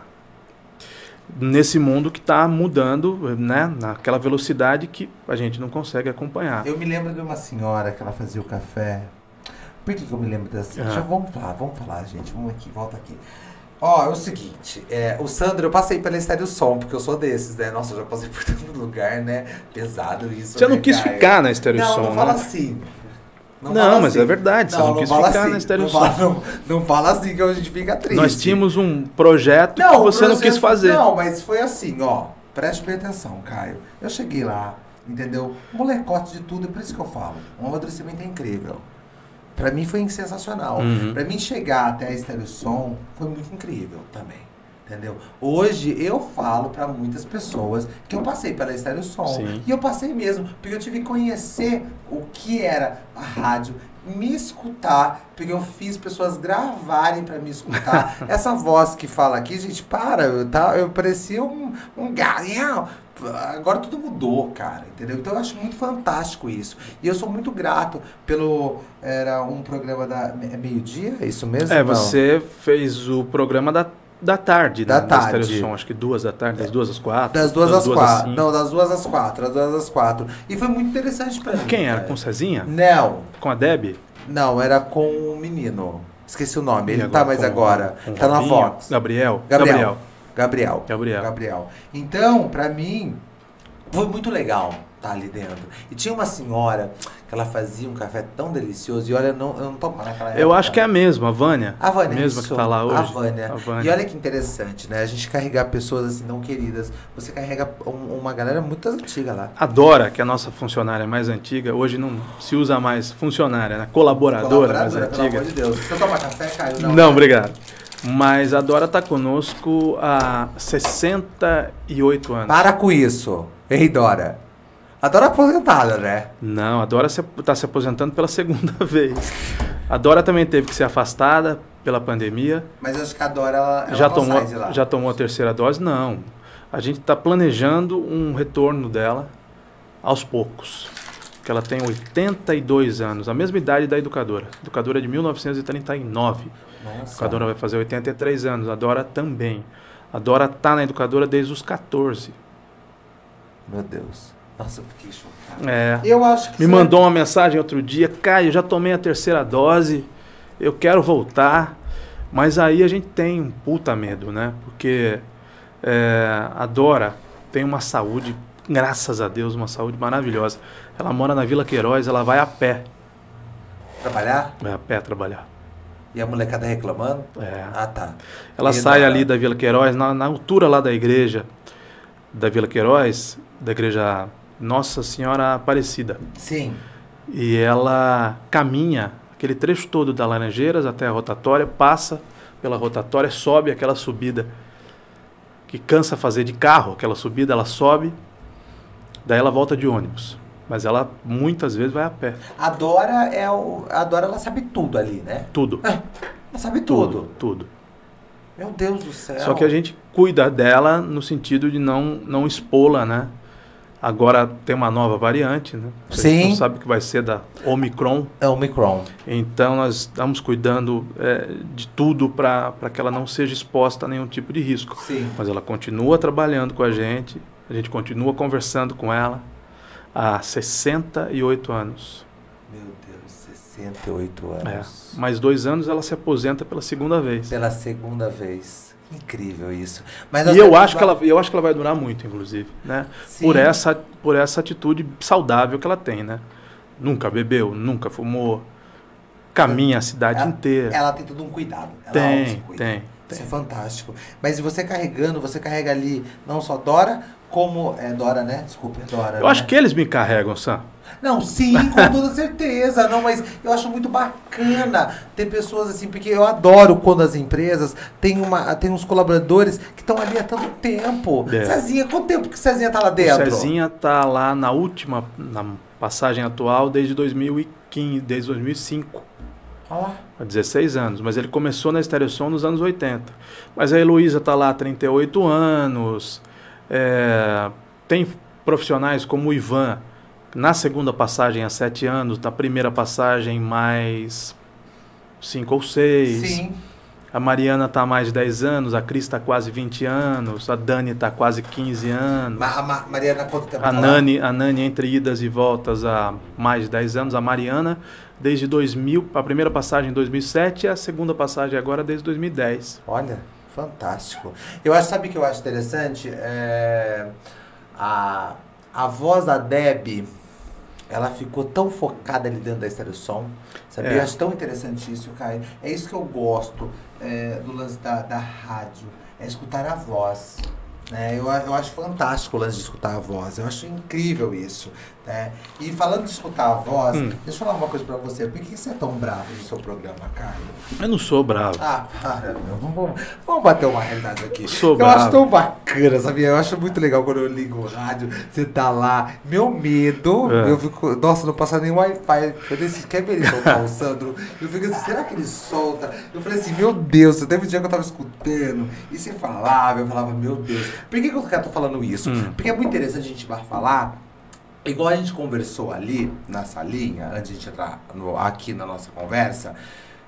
Nesse mundo que está mudando, né? Naquela velocidade que a gente não consegue acompanhar. Eu me lembro de uma senhora que ela fazia o café. Por que, que eu me lembro dessa? Ah. Já vamos falar, vamos falar, gente. Vamos aqui, volta aqui. Ó, é o seguinte, é, o Sandro, eu passei pela Estéreo Som, porque eu sou desses, né? Nossa, eu já passei por tanto lugar, né? Pesado isso. Você não né, quis Caio? ficar na Estéreo Não, Som, não né? fala assim. Não, fala mas é verdade, você não quis fala ficar assim, na Estéreo não Som. Fala, não, não fala assim que a gente fica triste. Nós tínhamos um projeto que você não projeto- quis fazer. Não, mas foi assim, ó. Preste bem atenção, Caio. Eu cheguei lá, entendeu? Molecote de tudo, é por isso que eu falo. Um amadurecimento é incrível. Pra mim foi sensacional. Uhum. Pra mim chegar até a Estéreo Som foi muito incrível também. Entendeu? Hoje eu falo para muitas pessoas que eu passei pela Estéreo Som. Sim. E eu passei mesmo, porque eu tive que conhecer o que era a rádio, me escutar, porque eu fiz pessoas gravarem para me escutar. Essa voz que fala aqui, gente, para, eu, tá, eu parecia um, um galinhão. Agora tudo mudou, cara, entendeu? Então eu acho muito fantástico isso. E eu sou muito grato pelo. Era um programa da. É meio-dia? É isso mesmo? É, Não. você fez o programa da, da tarde, Da né? tarde. Da acho que duas da tarde, das duas às quatro. Das duas às quatro. cinco. Não, das duas às quatro. Das duas às quatro. E foi muito interessante pra mim. Quem era? cara. Com Cezinha? Não, Com a Deb? não, era com o menino. Esqueci o nome, ele não tá mais agora. com Tá na Robinho? Fox. Gabriel? Gabriel. Gabriel. Gabriel. Gabriel. Então, pra mim, foi muito legal estar ali dentro. E tinha uma senhora que ela fazia um café tão delicioso. E olha, eu não, eu não tomava naquela época. Eu acho que é a mesma, a Vânia. A Vânia, mesma isso. que tá lá hoje. A Vânia. A Vânia. E olha que interessante, né? A gente carregar pessoas assim não queridas. Você carrega um- uma galera muito antiga lá. A Dora, que é a nossa funcionária mais antiga, hoje não se usa mais funcionária, né? Colaboradora, mais Colaboradora, pelo antiga. amor de Deus. Você toma café, Caio? Não, né? obrigado. Mas a Dora está conosco há 68 anos. Para com isso. Ei, Dora. A Dora é aposentada, né? Não, a Dora está se aposentando pela segunda vez. A Dora também teve que ser afastada pela pandemia. Mas acho que a Dora, ela, ela já, tomou, já tomou a terceira dose? Não. A gente está planejando um retorno dela aos poucos. Que ela tem 82 anos, a mesma idade da educadora. A educadora é de 1939. A Nossa. educadora vai fazer 83 anos. A Dora também. A Dora tá na educadora desde os 14. Meu Deus. Nossa, eu fiquei chocado. É. Eu acho que Me mandou uma mensagem outro dia, Caio, já tomei a terceira dose, eu quero voltar. Mas aí a gente tem um puta medo, né? Porque é, a Dora tem uma saúde, graças a Deus, uma saúde maravilhosa. Ela mora na Vila Queiroz, ela vai a pé, trabalhar vai a pé trabalhar. e a molecada reclamando. É. Ah, tá. Ela E sai na- ali da Vila Queiroz, na, na altura lá da igreja da Vila Queiroz, da igreja Nossa Senhora Aparecida. Sim. E ela caminha aquele trecho todo da Laranjeiras até a rotatória, passa pela rotatória, sobe aquela subida que cansa fazer de carro, aquela subida, ela sobe, daí ela volta de ônibus. Mas ela muitas vezes vai a pé. A Dora é o. A Dora ela sabe tudo ali, né? Tudo. Ela sabe tudo. Tudo. Meu Deus do céu. Só que a gente cuida dela no sentido de não, não expô-la, né? Agora tem uma nova variante, né? Gente Sim. não sabe o que vai ser da Omicron. É o Micron. Então nós estamos cuidando é, de tudo para que ela não seja exposta a nenhum tipo de risco. Sim. Mas ela continua trabalhando com a gente, a gente continua conversando com ela há 68 anos. Meu Deus, 68 É. anos. Mais dois anos ela se aposenta pela segunda vez. Pela segunda vez. Incrível isso. Mas E eu acho, que ela, eu acho que ela vai durar muito, inclusive, né? Sim. Por essa, por essa atitude saudável que ela tem, né? Nunca bebeu, nunca fumou, caminha a cidade Ela- inteira. Ela tem todo um cuidado. Tem, tem, Isso tem. é fantástico. Mas você carregando, você carrega ali não só Dora, como. É Dora, né? Desculpa, é Dora. Eu né? acho que eles me carregam, Sam. Não, sim, com toda certeza. Não, mas eu acho muito bacana ter pessoas assim, porque eu adoro quando as empresas têm, uma, têm uns colaboradores que estão ali há tanto tempo. É. Cezinha, quanto tempo que Cezinha tá lá O dentro? Cezinha tá lá na última, na passagem atual, desde 2015, desde 2005. Ó, Há 16 anos, mas ele começou na Estereosom nos anos 80. Mas a Heloísa está lá há 38 anos. É, tem profissionais como o Ivan, na segunda passagem há 7 anos, na primeira passagem mais 5 ou 6. sim. A Mariana está há mais de 10 anos, a Cris está quase 20 anos, a Dani está quase 15 anos. Ma- a Ma- Mariana, quanto tempo A tá lá? Nani, a Nani entre idas e voltas há mais de 10 anos. A Mariana, desde 2000, a primeira passagem em 2007 e a segunda passagem agora desde 2010. Olha, fantástico. Eu acho, sabe o que eu acho interessante? É, a, a voz da Deb, ela ficou tão focada ali dentro da Estéreo Som. Sabia? É. Eu acho tão interessante isso, Caio. É isso que eu gosto é, do lance da, da rádio. É escutar a voz. É, eu, eu acho fantástico o lance de escutar a voz. Eu acho incrível isso. Né? E falando de escutar a voz, hum. deixa eu falar uma coisa pra você. Por que você é tão bravo no seu programa, Caio? Eu não sou bravo. Ah, para, meu. Vamos, vamos bater uma realidade aqui. Sou eu bravo. acho tão bacana, sabia? Eu acho muito legal quando eu ligo o rádio, você tá lá. Meu medo, é. eu fico. Nossa, não passa nem Wi-Fi. Eu disse, quer ver ele soltar o Sandro? Eu fico assim, será que ele solta? Eu falei assim, meu Deus, teve um dia que eu tava escutando e você falava, eu falava, meu Deus. Por que, que eu tô falando isso? Hum. Porque é muito interessante a gente falar Igual a gente conversou ali na salinha, antes de a gente entrar no, aqui na nossa conversa,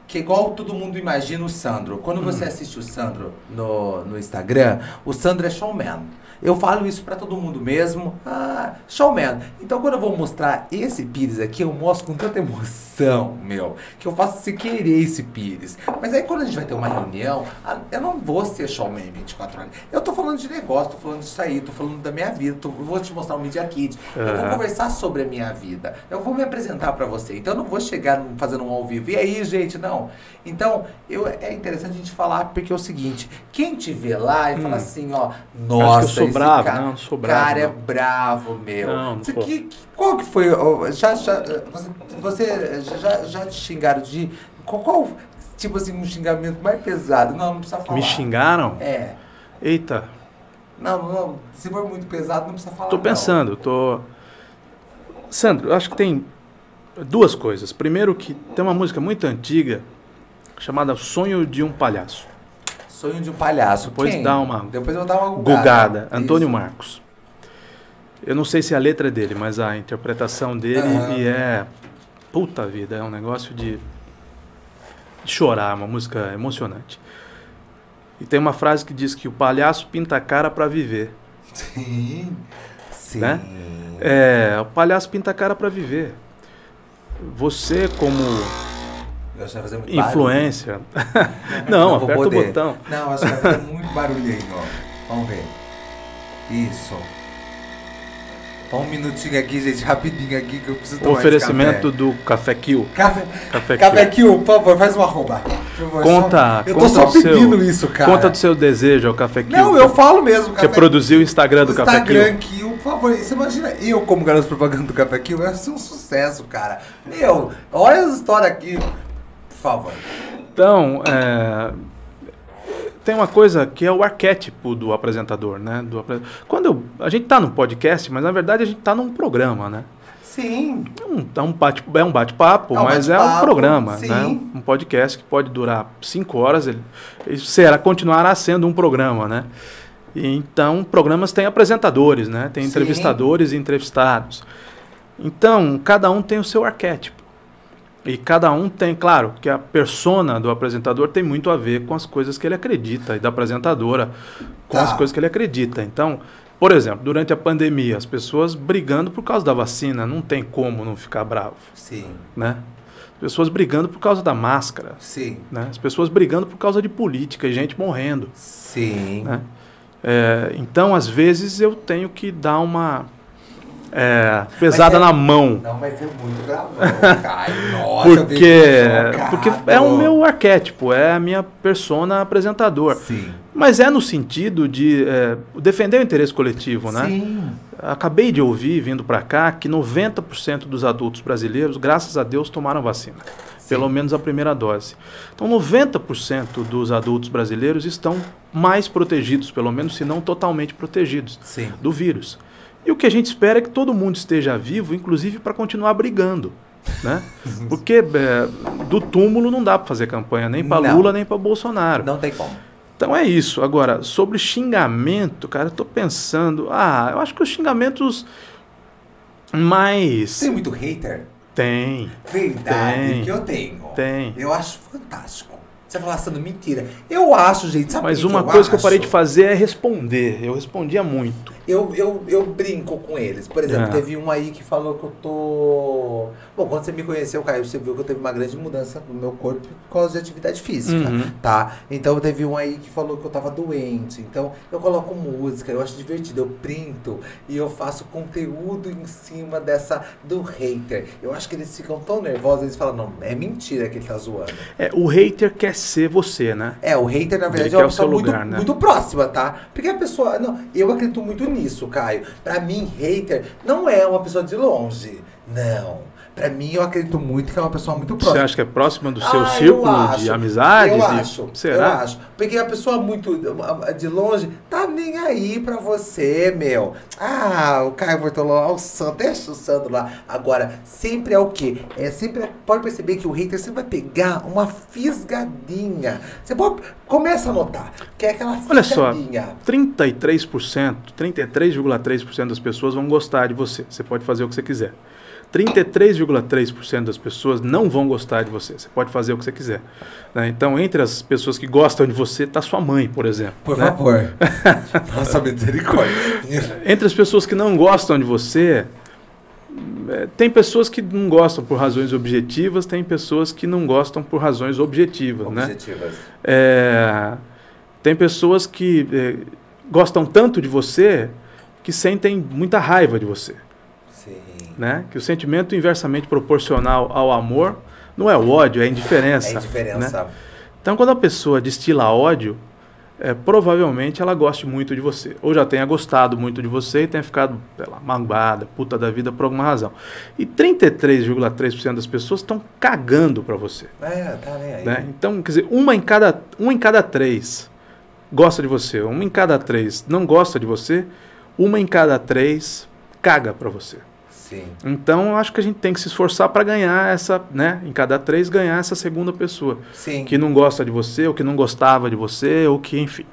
que igual todo mundo imagina o Sandro. Quando você hum. assiste o Sandro no, no Instagram, o Sandro é showman. Eu falo isso para todo mundo mesmo. Ah, showman. Então quando eu vou mostrar esse Pires aqui, eu mostro com tanta emoção, meu, que eu faço se querer esse Pires. Mas aí quando a gente vai ter uma reunião, eu não vou ser showman 24 horas. Eu tô falando de negócio, tô falando de sair, tô falando da minha vida, tô, eu vou te mostrar um Media Kit. Uhum. Eu vou conversar sobre a minha vida. Eu vou me apresentar para você. Então eu não vou chegar fazendo um ao vivo. E aí, gente, não. Então, eu, é interessante a gente falar, porque é o seguinte, quem te vê lá e hum. fala assim, ó, nossa, sou bravo. Cara, não, não sou bravo. cara é bravo, meu. Não, não você, que, qual que foi? Já, já, você, já, já te xingaram de. Qual, qual, tipo assim, um xingamento mais pesado? Não, não precisa falar. Me xingaram? É. Eita. Não, não. Se for muito pesado, não precisa falar. Tô pensando, não. tô. Sandro, eu acho que tem duas coisas. Primeiro que tem uma música muito antiga chamada Sonho de um Palhaço. Sonho de um palhaço. Depois Quem? dá uma. Depois eu vou dar uma gugada. gugada. Antônio Marcos. Eu não sei se a letra é dele, mas a interpretação dele uhum. e é puta vida, é um negócio de, de chorar, uma música emocionante. E tem uma frase que diz que o palhaço pinta a cara para viver. Sim. Sim. Né? É, o palhaço pinta a cara para viver. Você como Influência. não, não aperta poder. o botão. Não, acho que vai fazer muito barulho aí, ó. Vamos ver. Isso. Só um minutinho aqui, gente, rapidinho aqui que eu preciso tomar oferecimento do Café Kill. Café, café, café Kill. por favor, faz uma arroba. Conta, eu tô só pedindo seu, isso, cara. Conta do seu desejo ao Café Kill. Não, eu falo mesmo. Você produziu o Instagram do o Café Kill. Instagram Kill, por favor. Você imagina eu como garoto propaganda do Café Kill, ia ser um sucesso, cara. Meu, olha as histórias aqui favor. Então, é, tem uma coisa que é o arquétipo do apresentador, né? Do, quando eu, a gente está num podcast, mas na verdade a gente está num programa, né? Sim. É um, é bate-papo, é um bate é um mas bate é um programa, sim. né? Um, podcast que pode durar cinco horas, ele, ele será, continuará sendo um programa, né? E, então, programas têm apresentadores, né? Tem entrevistadores sim. e entrevistados. Então, cada um tem o seu arquétipo. E cada um tem, claro, que a persona do apresentador tem muito a ver com as coisas que ele acredita, e da apresentadora com tá. as coisas que ele acredita. Então, por exemplo, durante a pandemia, as pessoas brigando por causa da vacina, não tem como não ficar bravo. Sim. Né? As pessoas brigando por causa da máscara. Sim. Né? As pessoas brigando por causa de política, gente morrendo. Sim. Né? É, então, às vezes, eu tenho que dar uma é, pesada na mão. Não vai ser muito gravão, Nossa, porque, porque é o meu arquétipo, é a minha persona apresentador. Sim. Mas é no sentido de é, defender o interesse coletivo, né? Sim. Acabei de ouvir, vindo para cá, que 90% dos adultos brasileiros, graças a Deus, tomaram vacina. Sim. Pelo menos a primeira dose. Então, 90% dos adultos brasileiros estão mais protegidos, pelo menos se não totalmente protegidos, Sim. do vírus. E o que a gente espera é que todo mundo esteja vivo, inclusive para continuar brigando. Né? Porque é, do túmulo não dá para fazer campanha nem para Lula nem para Bolsonaro. Não tem como. Então é isso. Agora, sobre xingamento, cara, eu tô pensando. Ah, eu acho que os xingamentos mais. Tem muito hater? Tem. Verdade, tem, que eu tenho. Tem. Eu acho fantástico. Você fala sendo mentira. Eu acho, gente. Sabe Mas uma que coisa acho? que eu parei de fazer é responder. Eu respondia muito. Eu, eu, eu brinco com eles. Por exemplo, é. teve um aí que falou que eu tô. Bom, quando você me conheceu, Caio, você viu que eu teve uma grande mudança no meu corpo por causa de atividade física, uhum. tá? Então teve um aí que falou que eu tava doente. Então eu coloco música, eu acho divertido, eu printo e eu faço conteúdo em cima dessa do hater. Eu acho que eles ficam tão nervosos, eles falam, não, é mentira que ele tá zoando. É, o hater quer ser você, né? É, o hater, na verdade, Ele é uma quer o seu pessoa muito, né? muito próxima, tá? Porque a pessoa. Não, eu acredito muito nisso, Caio. Pra mim, hater não é uma pessoa de longe. Não. Pra mim, eu acredito muito que é uma pessoa muito Você próxima. acha que é próximo do seu Ah, círculo acho. de amizades? Eu acho. Será? Eu acho. Porque a pessoa muito de longe tá nem aí pra você, meu. Ah, o Caio Bortolão, ó, o Sandro, deixa o Sandro lá. Agora, sempre é o quê? É sempre, pode perceber que o hater sempre vai pegar uma fisgadinha. Você pode, começa a notar, que é aquela Olha só, fisgadinha. 33%, 33,3% das pessoas vão gostar de você. Você pode fazer o que você quiser. 33,3% das pessoas não vão gostar de você. Você pode fazer o que você quiser. né? Então, entre as pessoas que gostam de você, está sua mãe, por exemplo. Por né? favor. Nossa misericórdia. Entre as pessoas que não gostam de você, eh, tem pessoas que não gostam por razões objetivas, tem pessoas que não gostam por razões objetivas, né? Objetivas. É, tem pessoas que eh, gostam tanto de você que sentem muita raiva de você. Né? Que o sentimento inversamente proporcional ao amor não é o ódio, é a indiferença. É a né? Então, quando a pessoa destila ódio, é, provavelmente ela goste muito de você. Ou já tenha gostado muito de você e tenha ficado, sei lá, magoada, puta da vida por alguma razão. E 33,3% das pessoas estão cagando para você. É, tá nem aí. Né? Então, quer dizer, uma em, cada, uma em cada três gosta de você, uma em cada três não gosta de você, uma em cada três caga para você. Sim. Então, eu acho que a gente tem que se esforçar para ganhar essa, né? Em cada três, ganhar essa segunda pessoa Sim. que não gosta de você, ou que não gostava de você, ou que, enfim.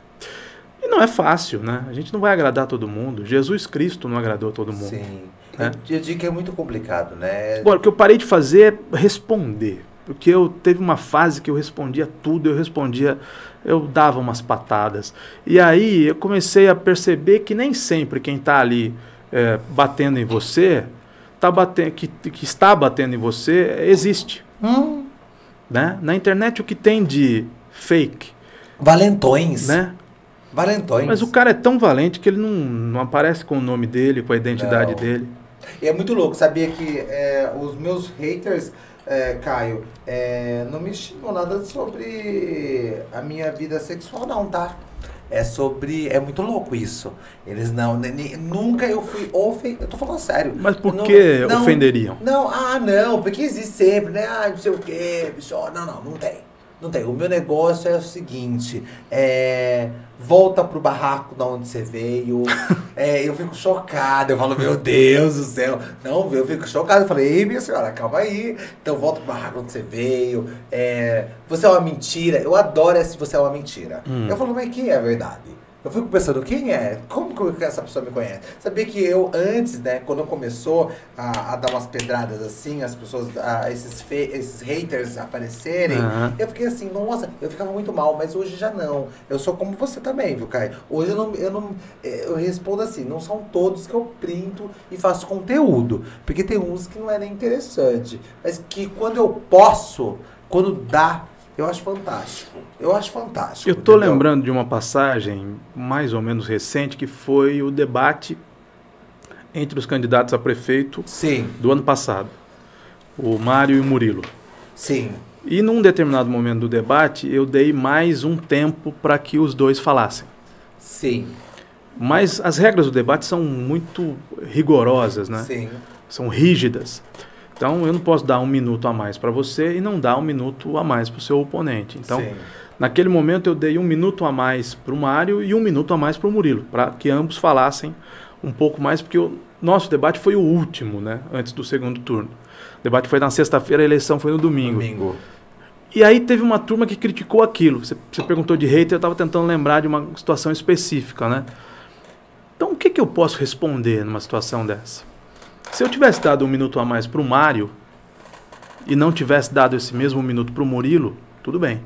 E não é fácil, né? A gente não vai agradar todo mundo. Jesus Cristo não agradou todo mundo. Sim. É. Eu, eu digo que é muito complicado, né? Agora, o que eu parei de fazer é responder. Porque eu teve uma fase que eu respondia tudo, eu respondia, eu dava umas patadas. E aí eu comecei a perceber que nem sempre quem está ali é, batendo em você, tá batendo, que, que está batendo em você, existe. Hum, Né? Na internet o que tem de fake, valentões. né? Valentões. Mas o cara é tão valente que ele não, não aparece com o nome dele, com a identidade Não. dele. E é muito louco, sabia que é, os meus haters, é, Caio, é, não me xingam nada sobre a minha vida sexual, não, tá? É sobre. É muito louco isso. Eles não. nunca eu fui ofendido. Eu tô falando sério. Mas por Não- que não- ofenderiam? Não, ah, não, porque existe sempre, né? Ah, não sei o quê, bicho. Não, não, não tem. Não tem. O meu negócio é o seguinte: é, volta pro barraco da onde você veio. É, eu fico chocado. Eu falo, meu Deus do céu. Não, eu fico chocado. Eu falei, ei, minha senhora, calma aí. Então volta pro barraco onde você veio. É, você é uma mentira. Eu adoro esse você é uma mentira. Hum. Eu falo, mas quem é a verdade? Eu fico pensando, quem é? Como que essa pessoa me conhece? Sabia que eu, antes, né, quando começou a, a dar umas pedradas assim, as pessoas, a, esses, fe, esses haters aparecerem, Aham. eu fiquei assim, nossa, eu ficava muito mal, mas hoje já não. Eu sou como você também, viu, Caio? Hoje eu não, eu não, eh, eu respondo assim, não são todos que eu printo e faço conteúdo, porque tem uns que não é nem interessante, mas que quando eu posso, quando dá, eu acho fantástico. Eu acho fantástico. Eu estou lembrando de uma passagem mais ou menos recente que foi o debate entre os candidatos a prefeito Sim, do ano passado, o Mário e o Murilo. sim. E num determinado momento do debate, eu dei mais um tempo para que os dois falassem. Sim, Mas as regras do debate são muito rigorosas, né? sim. São rígidas. Então eu não posso dar um minuto a mais para você e não dar um minuto a mais para o seu oponente. Então, sim. naquele momento eu dei um minuto a mais para o Mário e um minuto a mais para o Murilo, para que ambos falassem um pouco mais, porque o nosso debate foi o último, né? Antes do segundo turno. O debate foi na sexta-feira, a eleição foi no domingo. Domingo. E aí teve uma turma que criticou aquilo. Você, você perguntou de hater, eu estava tentando lembrar de uma situação específica, né? Então o que, que eu posso responder numa situação dessa? Se eu tivesse dado um minuto a mais para o Mário e não tivesse dado esse mesmo minuto para o Murilo, tudo bem.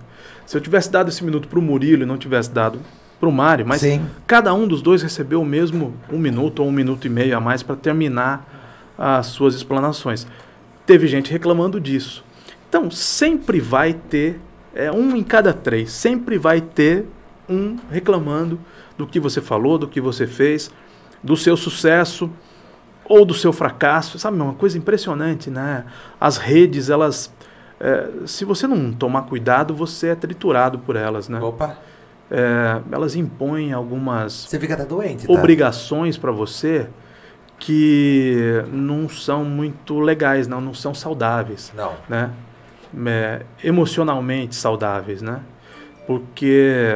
Se eu tivesse dado esse minuto para o Murilo e não tivesse dado para o Mário, mas Sim. cada um dos dois recebeu o mesmo um minuto ou um minuto e meio a mais para terminar as suas explanações. Teve gente reclamando disso. Então, sempre vai ter, é, um em cada três, sempre vai ter um reclamando do que você falou, do que você fez, do seu sucesso ou do seu fracasso. Sabe, uma coisa impressionante, né? As redes, elas é, se você não tomar cuidado, você é triturado por elas, né? Opa. É, elas impõem algumas Você fica até doente, tá? obrigações para você que não são muito legais, não, não são saudáveis, Não. né? É, emocionalmente saudáveis, né? Porque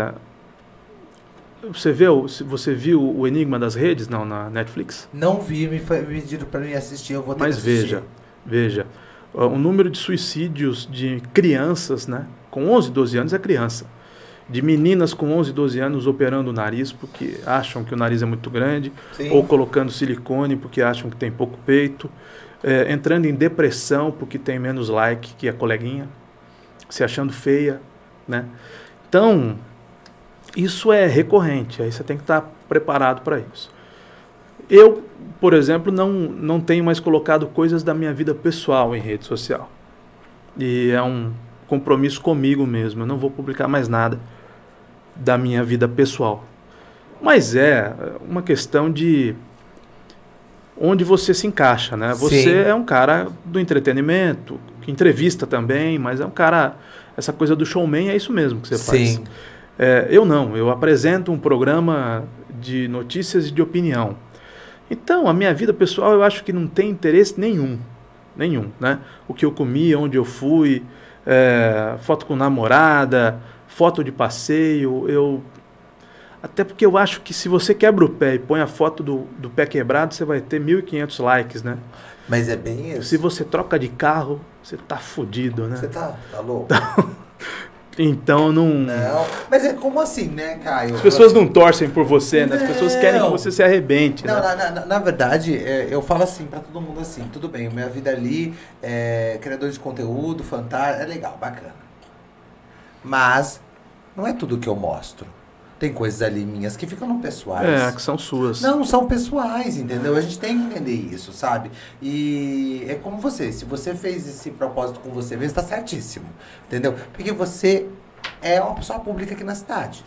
você viu, você viu o Enigma das Redes não na Netflix? Não vi, me foi- me pediram pra mim assistir, eu vou ter Mas que assistir. veja, veja, ó, o número de suicídios de crianças, né? Com 11, 12 anos é criança. De meninas com 11, 12 anos operando o nariz porque acham que o nariz é muito grande, Sim. ou colocando silicone porque acham que tem pouco peito, é, entrando em depressão porque tem menos like que a coleguinha, se achando feia, né? Então, isso é recorrente, aí você tem que estar preparado para isso. Eu, por exemplo, não, não tenho mais colocado coisas da minha vida pessoal em rede social. E é um compromisso comigo mesmo. Eu não vou publicar mais nada da minha vida pessoal. Mas é uma questão de onde você se encaixa, né? Você Sim. é um cara do entretenimento, que entrevista também, mas é um cara. Essa coisa do showman é isso mesmo que você faz. É, eu não, eu apresento um programa de notícias e de opinião. Então, a minha vida pessoal eu acho que não tem interesse nenhum. Nenhum, né? O que eu comi, onde eu fui, é, foto com namorada, foto de passeio, eu... Até porque eu acho que se você quebra o pé e põe a foto do, do pé quebrado, você vai ter 1.500 likes, né? Mas é bem isso. Se você troca de carro, você tá fudido, né? Você tá, tá louco? Então, não... Não. Mas é como assim, né, Caio? As pessoas não torcem por você, né? As pessoas querem que você se arrebente, Não, né? na, na- na verdade, é, eu falo assim pra todo mundo assim, tudo bem, minha vida ali, é, criador de conteúdo, fantástico, é legal, bacana. Mas não é tudo que eu mostro. Tem coisas ali minhas que ficam no pessoais. É, que são suas. Não, são pessoais, entendeu? A gente tem que entender isso, sabe? E é como você, se você fez esse propósito com você mesmo, tá certíssimo, entendeu? Porque você é uma pessoa pública aqui na cidade.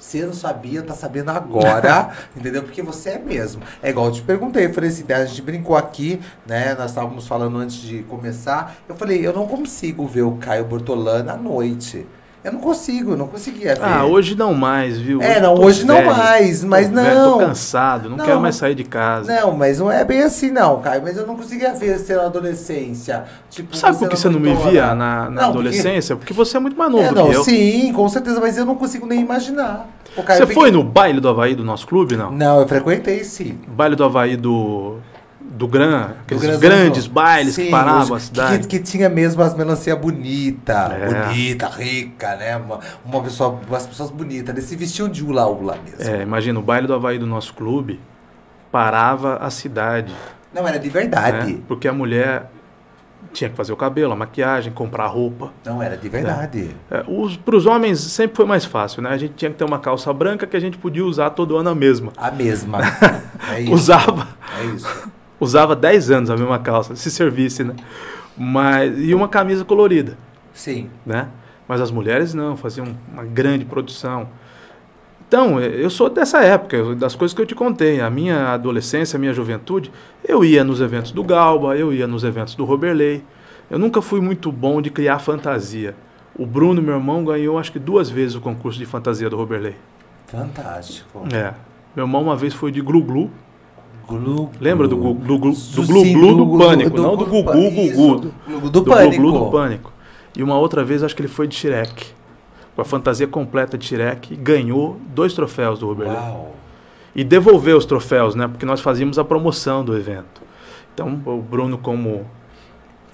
Se eu não sabia, tá sabendo agora, entendeu? Porque você é mesmo. É igual eu te perguntei, eu falei assim, a gente brincou aqui, né? Nós estávamos falando antes de começar. Eu falei, eu não consigo ver o Caio Bortolano à noite. Eu não consigo, eu não conseguia ver. Ah, hoje não mais, viu? É, não, hoje não velho, mais, mas tô velho, não. Tô cansado, não, Não. quero mais sair de casa. Não, mas não é bem assim não, Caio. Mas eu não conseguia ver você na adolescência. Tipo, Sabe por que você não me via na, na Não, porque- adolescência? Porque... você é muito mais novo É, não, que eu. sim, com certeza, mas eu não consigo nem imaginar. Caio Você fica- foi no baile do Havaí do nosso clube, não? Não, eu frequentei sim. Baile do Havaí do, do Gran, aqueles Do Gran grandes bailes Sim, que paravam a cidade. Que, que tinha mesmo as melancia bonita, É. bonita, rica, né? Uma, uma pessoa, umas pessoas bonitas. Eles se vestiam de ula-ula mesmo. É, imagina, o baile do Havaí do nosso clube parava a cidade. Não, era de verdade. né? Porque a mulher tinha que fazer o cabelo, a maquiagem, comprar roupa. Não, era de verdade. É, Para os homens sempre foi mais fácil, né? A gente tinha que ter uma calça branca que a gente podia usar todo ano a mesma. A mesma. É isso. Usava, É isso. Usava 10 anos a mesma calça, se servisse, né? Mas, e uma camisa colorida, Sim. né? Mas as mulheres não, faziam uma grande produção. Então, eu sou dessa época, das coisas que eu te contei. A minha adolescência, a minha juventude, eu ia nos eventos do Galba, eu ia nos eventos do Roberley. Eu nunca fui muito bom de criar fantasia. O Bruno, meu irmão, ganhou acho que duas vezes o concurso de fantasia do Roberley. Fantástico. É. Meu irmão uma vez foi de glu-glu. Glu, Lembra do glu. glu-glu do, Sim, glu-glu do, glu- pânico, não do gugu, gugu. Do, glu- do, do pânico. glu-glu do pânico. E uma outra vez acho que ele foi de Shrek. Com a fantasia completa de Shrek e ganhou dois troféus do Roberley. Uau. E devolveu os troféus, né? Porque nós fazíamos a promoção do evento. Então o Bruno, como,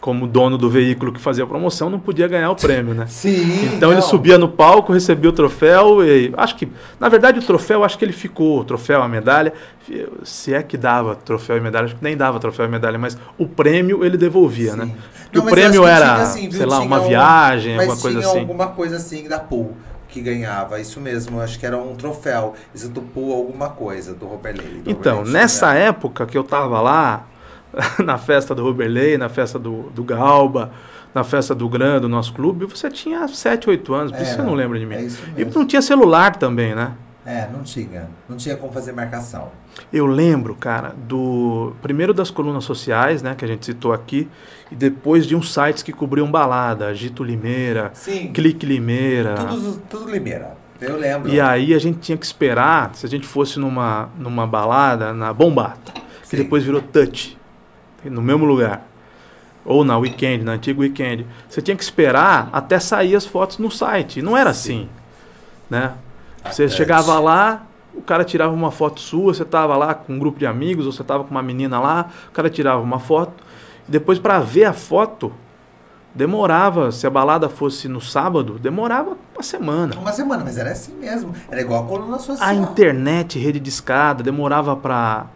como dono do veículo que fazia a promoção, não podia ganhar o prêmio, né? Sim. Então ele não. subia no palco, recebia o troféu e acho que, na verdade, o troféu acho que ele ficou, o troféu, a medalha, se é que dava troféu e medalha, acho que nem dava troféu e medalha, mas o prêmio ele devolvia, Sim. né? Não, o prêmio era, assim, viu? sei lá, uma um- viagem, alguma coisa tinha assim. alguma coisa assim da Pool que ganhava, isso mesmo, acho que era um troféu. Isso do Pool, alguma coisa, do Roberley. do Então, Roberley nessa época que eu tava lá, na festa do Roberley, na festa do, do Galba, na festa do Gran, do nosso clube, você tinha 7, 8 anos, por isso É, você não lembra de mim. É isso E não tinha celular também, né? É, não tinha. Não tinha como fazer marcação. Eu lembro, cara, do primeiro das colunas sociais, né, que a gente citou aqui, e depois de uns sites que cobriam balada, Agito Limeira, Sim. Clique Limeira. Tudo, tudo Limeira. Eu lembro. E aí a gente tinha que esperar, se a gente fosse numa, numa balada, na Bombata, que Sim. depois virou Touch, no mesmo lugar. Ou na Weekend, na antiga Weekend. Você tinha que esperar até sair as fotos no site. Não era Sim. assim, né? Você chegava lá, o cara tirava uma foto sua, você tava lá com um grupo de amigos, ou você tava com uma menina lá, o cara tirava uma foto. E depois para ver a foto, demorava, se a balada fosse no sábado, demorava uma semana. Uma semana, mas era assim mesmo. Era igual a coluna social. A internet, rede de escada, demorava para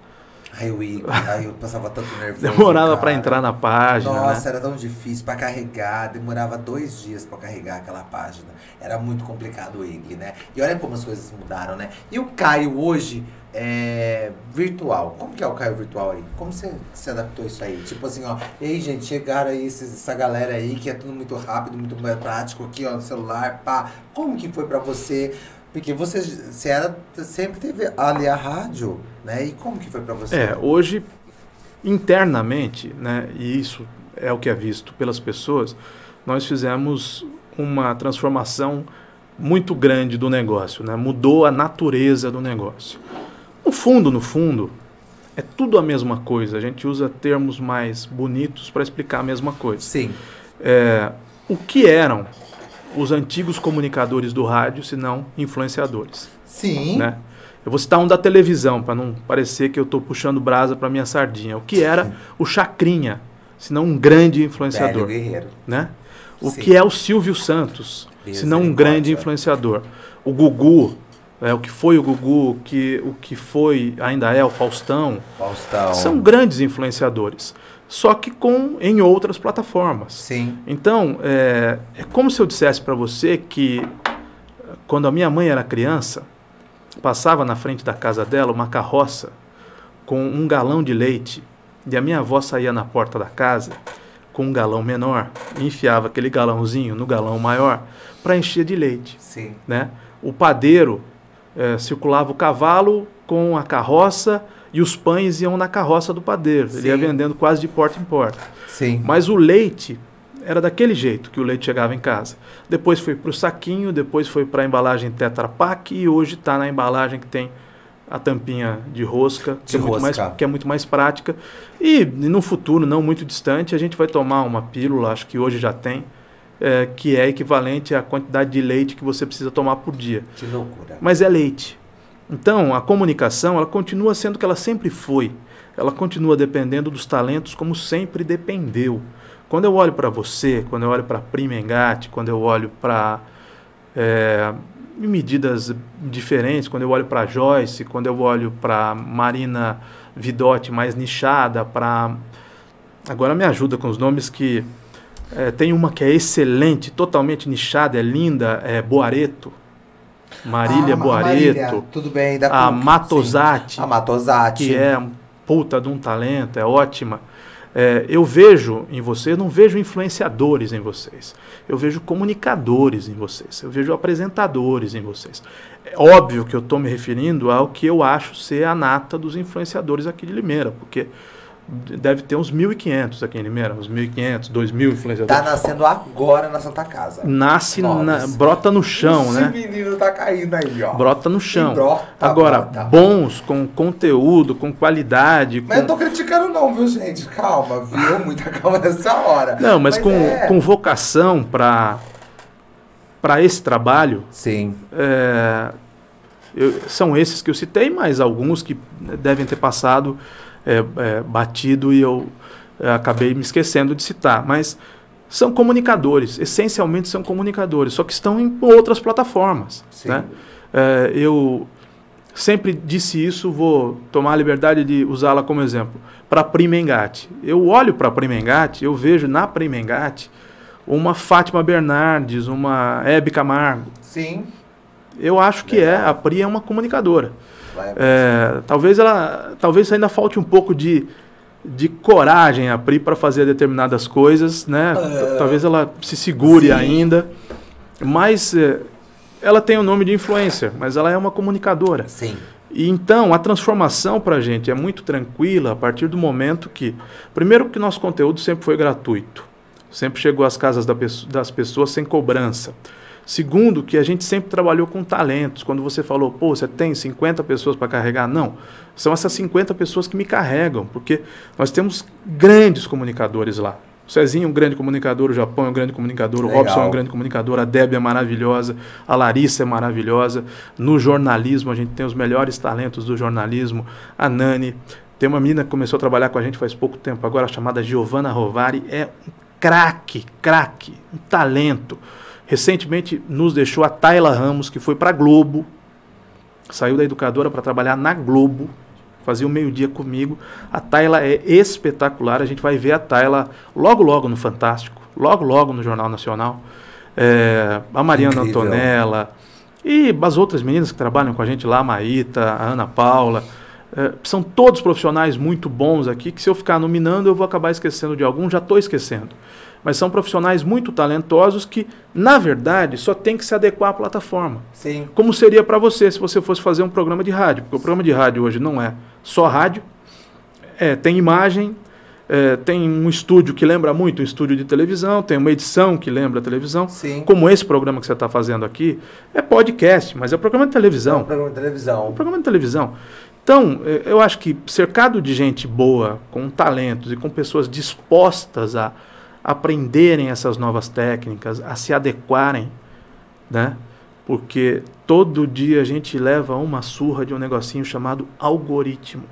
Aí eu, ia, aí eu passava tanto nervoso. demorava para entrar na página, Nossa, né? era tão difícil pra carregar, demorava dois dias pra carregar aquela página. Era muito complicado o IG, né? E olha como as coisas mudaram, né? E o Caio hoje é virtual. Como que é o Caio virtual aí? Como você se adaptou a isso aí? Tipo assim, ó, ei gente, chegaram aí esses- essa galera aí que é tudo muito rápido, muito prático aqui, ó, no celular, pá. Como que foi pra você? Porque você, você era, sempre teve ali a rádio, né? E como que foi pra você? É, hoje internamente, né, e isso é o que é visto pelas pessoas, nós fizemos uma transformação muito grande do negócio, né? Mudou a natureza do negócio. No fundo, no fundo, é tudo a mesma coisa. A gente usa termos mais bonitos para explicar a mesma coisa. Sim. É, o que eram os antigos comunicadores do rádio, se não influenciadores? Sim. né? Eu vou citar um da televisão, para não parecer que eu estou puxando brasa para minha sardinha. O que era o Chacrinha, se não um grande influenciador, né? O Sim. que é o Silvio Santos, se não um grande influenciador. O Gugu, é, o que foi o Gugu, o que, o que foi, ainda é o Faustão, Faustão. são grandes influenciadores, só que com em outras plataformas. Sim. Então, é, é como se eu dissesse para você que quando a minha mãe era criança, passava na frente da casa dela uma carroça com um galão de leite e a minha avó saía na porta da casa com um galão menor e enfiava aquele galãozinho no galão maior para encher de leite, Sim. né? O padeiro eh, circulava o cavalo com a carroça e os pães iam na carroça do padeiro. Ele ia Sim. vendendo quase de porta em porta. Sim. Mas o leite era daquele jeito que o leite chegava em casa. Depois foi para o saquinho, depois foi para a embalagem Tetra Pak e hoje está na embalagem que tem a tampinha de rosca, que, De é muito mais, rosca. que é muito mais prática. E no futuro, não muito distante, a gente vai tomar uma pílula, acho que hoje já tem, é, que é equivalente à quantidade de leite que você precisa tomar por dia Que loucura. mas é leite. Então, a comunicação, ela continua sendo o que ela sempre foi. Ela continua dependendo dos talentos como sempre dependeu. Quando eu olho para você, quando eu olho para Prima Engate, quando eu olho para é, medidas diferentes, quando eu olho para Joyce, quando eu olho para Marina Vidotti mais nichada, para agora me ajuda com os nomes que é, tem uma que é excelente, totalmente nichada, é linda, é Boareto. Marília Ah, Boareto, Marília, tudo bem. Da a Matosati. A Matosati. que é um puta de um talento, é ótima. É, eu vejo em vocês, não vejo influenciadores em vocês. Eu vejo comunicadores em vocês. Eu vejo apresentadores em vocês. É óbvio que eu estou me referindo ao que eu acho ser a nata dos influenciadores aqui de Limeira, porque deve ter uns 1.500 aqui em Limeira, uns 1.500, 2.000 influenciadores. Tá nascendo agora na Santa Casa. Nasce, na, brota no chão, Esse né? menino tá caindo aí, ó. Brota no chão. brota, Agora, brota. bons, com conteúdo, com qualidade. Mas eu com- não tô criticando não, viu, gente? Calma, viu? Muita calma nessa hora. Não, mas, com, é. com vocação para para esse trabalho, Sim. é, eu- são esses que eu citei, mas alguns que devem ter passado é, é, batido e eu é, acabei me esquecendo de citar. Mas são comunicadores, essencialmente são comunicadores, só que estão em outras plataformas. Sim. Né? É, eu sempre disse isso, vou tomar a liberdade de usá-la como exemplo. Para a Prima Engate. Eu olho para a Prima Engate, eu vejo na Prima Engate uma Fátima Bernardes, uma Hebe Camargo. Sim. Eu acho que é, a Pri é uma comunicadora. É, talvez ela, talvez ainda falte um pouco de, de coragem a Pri para fazer determinadas coisas, né? É. Talvez ela se segure Sim. ainda, mas é, ela tem o nome de influencer, mas ela é uma comunicadora. Sim. E então a transformação para a gente é muito tranquila a partir do momento que, primeiro, que nosso conteúdo sempre foi gratuito, sempre chegou às casas das pessoas sem cobrança. Segundo, que a gente sempre trabalhou com talentos. Quando você falou, pô, você tem 50 pessoas para carregar? Não. São essas 50 pessoas que me carregam, porque nós temos grandes comunicadores lá. O Cezinho é um grande comunicador, o Japão é um grande comunicador, Legal. o Robson é um grande comunicador, a Débia é maravilhosa, a Larissa é maravilhosa. No jornalismo, a gente tem os melhores talentos do jornalismo. A Nani, tem uma menina que começou a trabalhar com a gente faz pouco tempo agora, chamada Giovanna Rovari, é um craque, craque, um talento. Recentemente nos deixou a Tayla Ramos, que foi para a Globo, saiu da educadora para trabalhar na Globo, fazia o meio-dia comigo. A Tayla é espetacular, a gente vai ver a Tayla logo, logo no Fantástico, logo, logo no Jornal Nacional. É, a Mariana Incrível. Antonella e as outras meninas que trabalham com a gente lá, a Maíta, a Ana Paula. É, são todos profissionais muito bons aqui, que se eu ficar nominando eu vou acabar esquecendo de algum, já estou esquecendo mas são profissionais muito talentosos que, na verdade, só tem que se adequar à plataforma. Sim. Como seria para você se você fosse fazer um programa de rádio? Porque o programa de rádio hoje não é só rádio, é, tem imagem, é, tem um estúdio que lembra muito um estúdio de televisão, tem uma edição que lembra a televisão. Sim. Como esse programa que você está fazendo aqui, é podcast, mas é programa de televisão. É um programa de televisão. É um programa de televisão. Então, é, eu acho que cercado de gente boa, com talentos e com pessoas dispostas a aprenderem essas novas técnicas, a se adequarem, né? Porque todo dia a gente leva uma surra de um negocinho chamado algoritmo.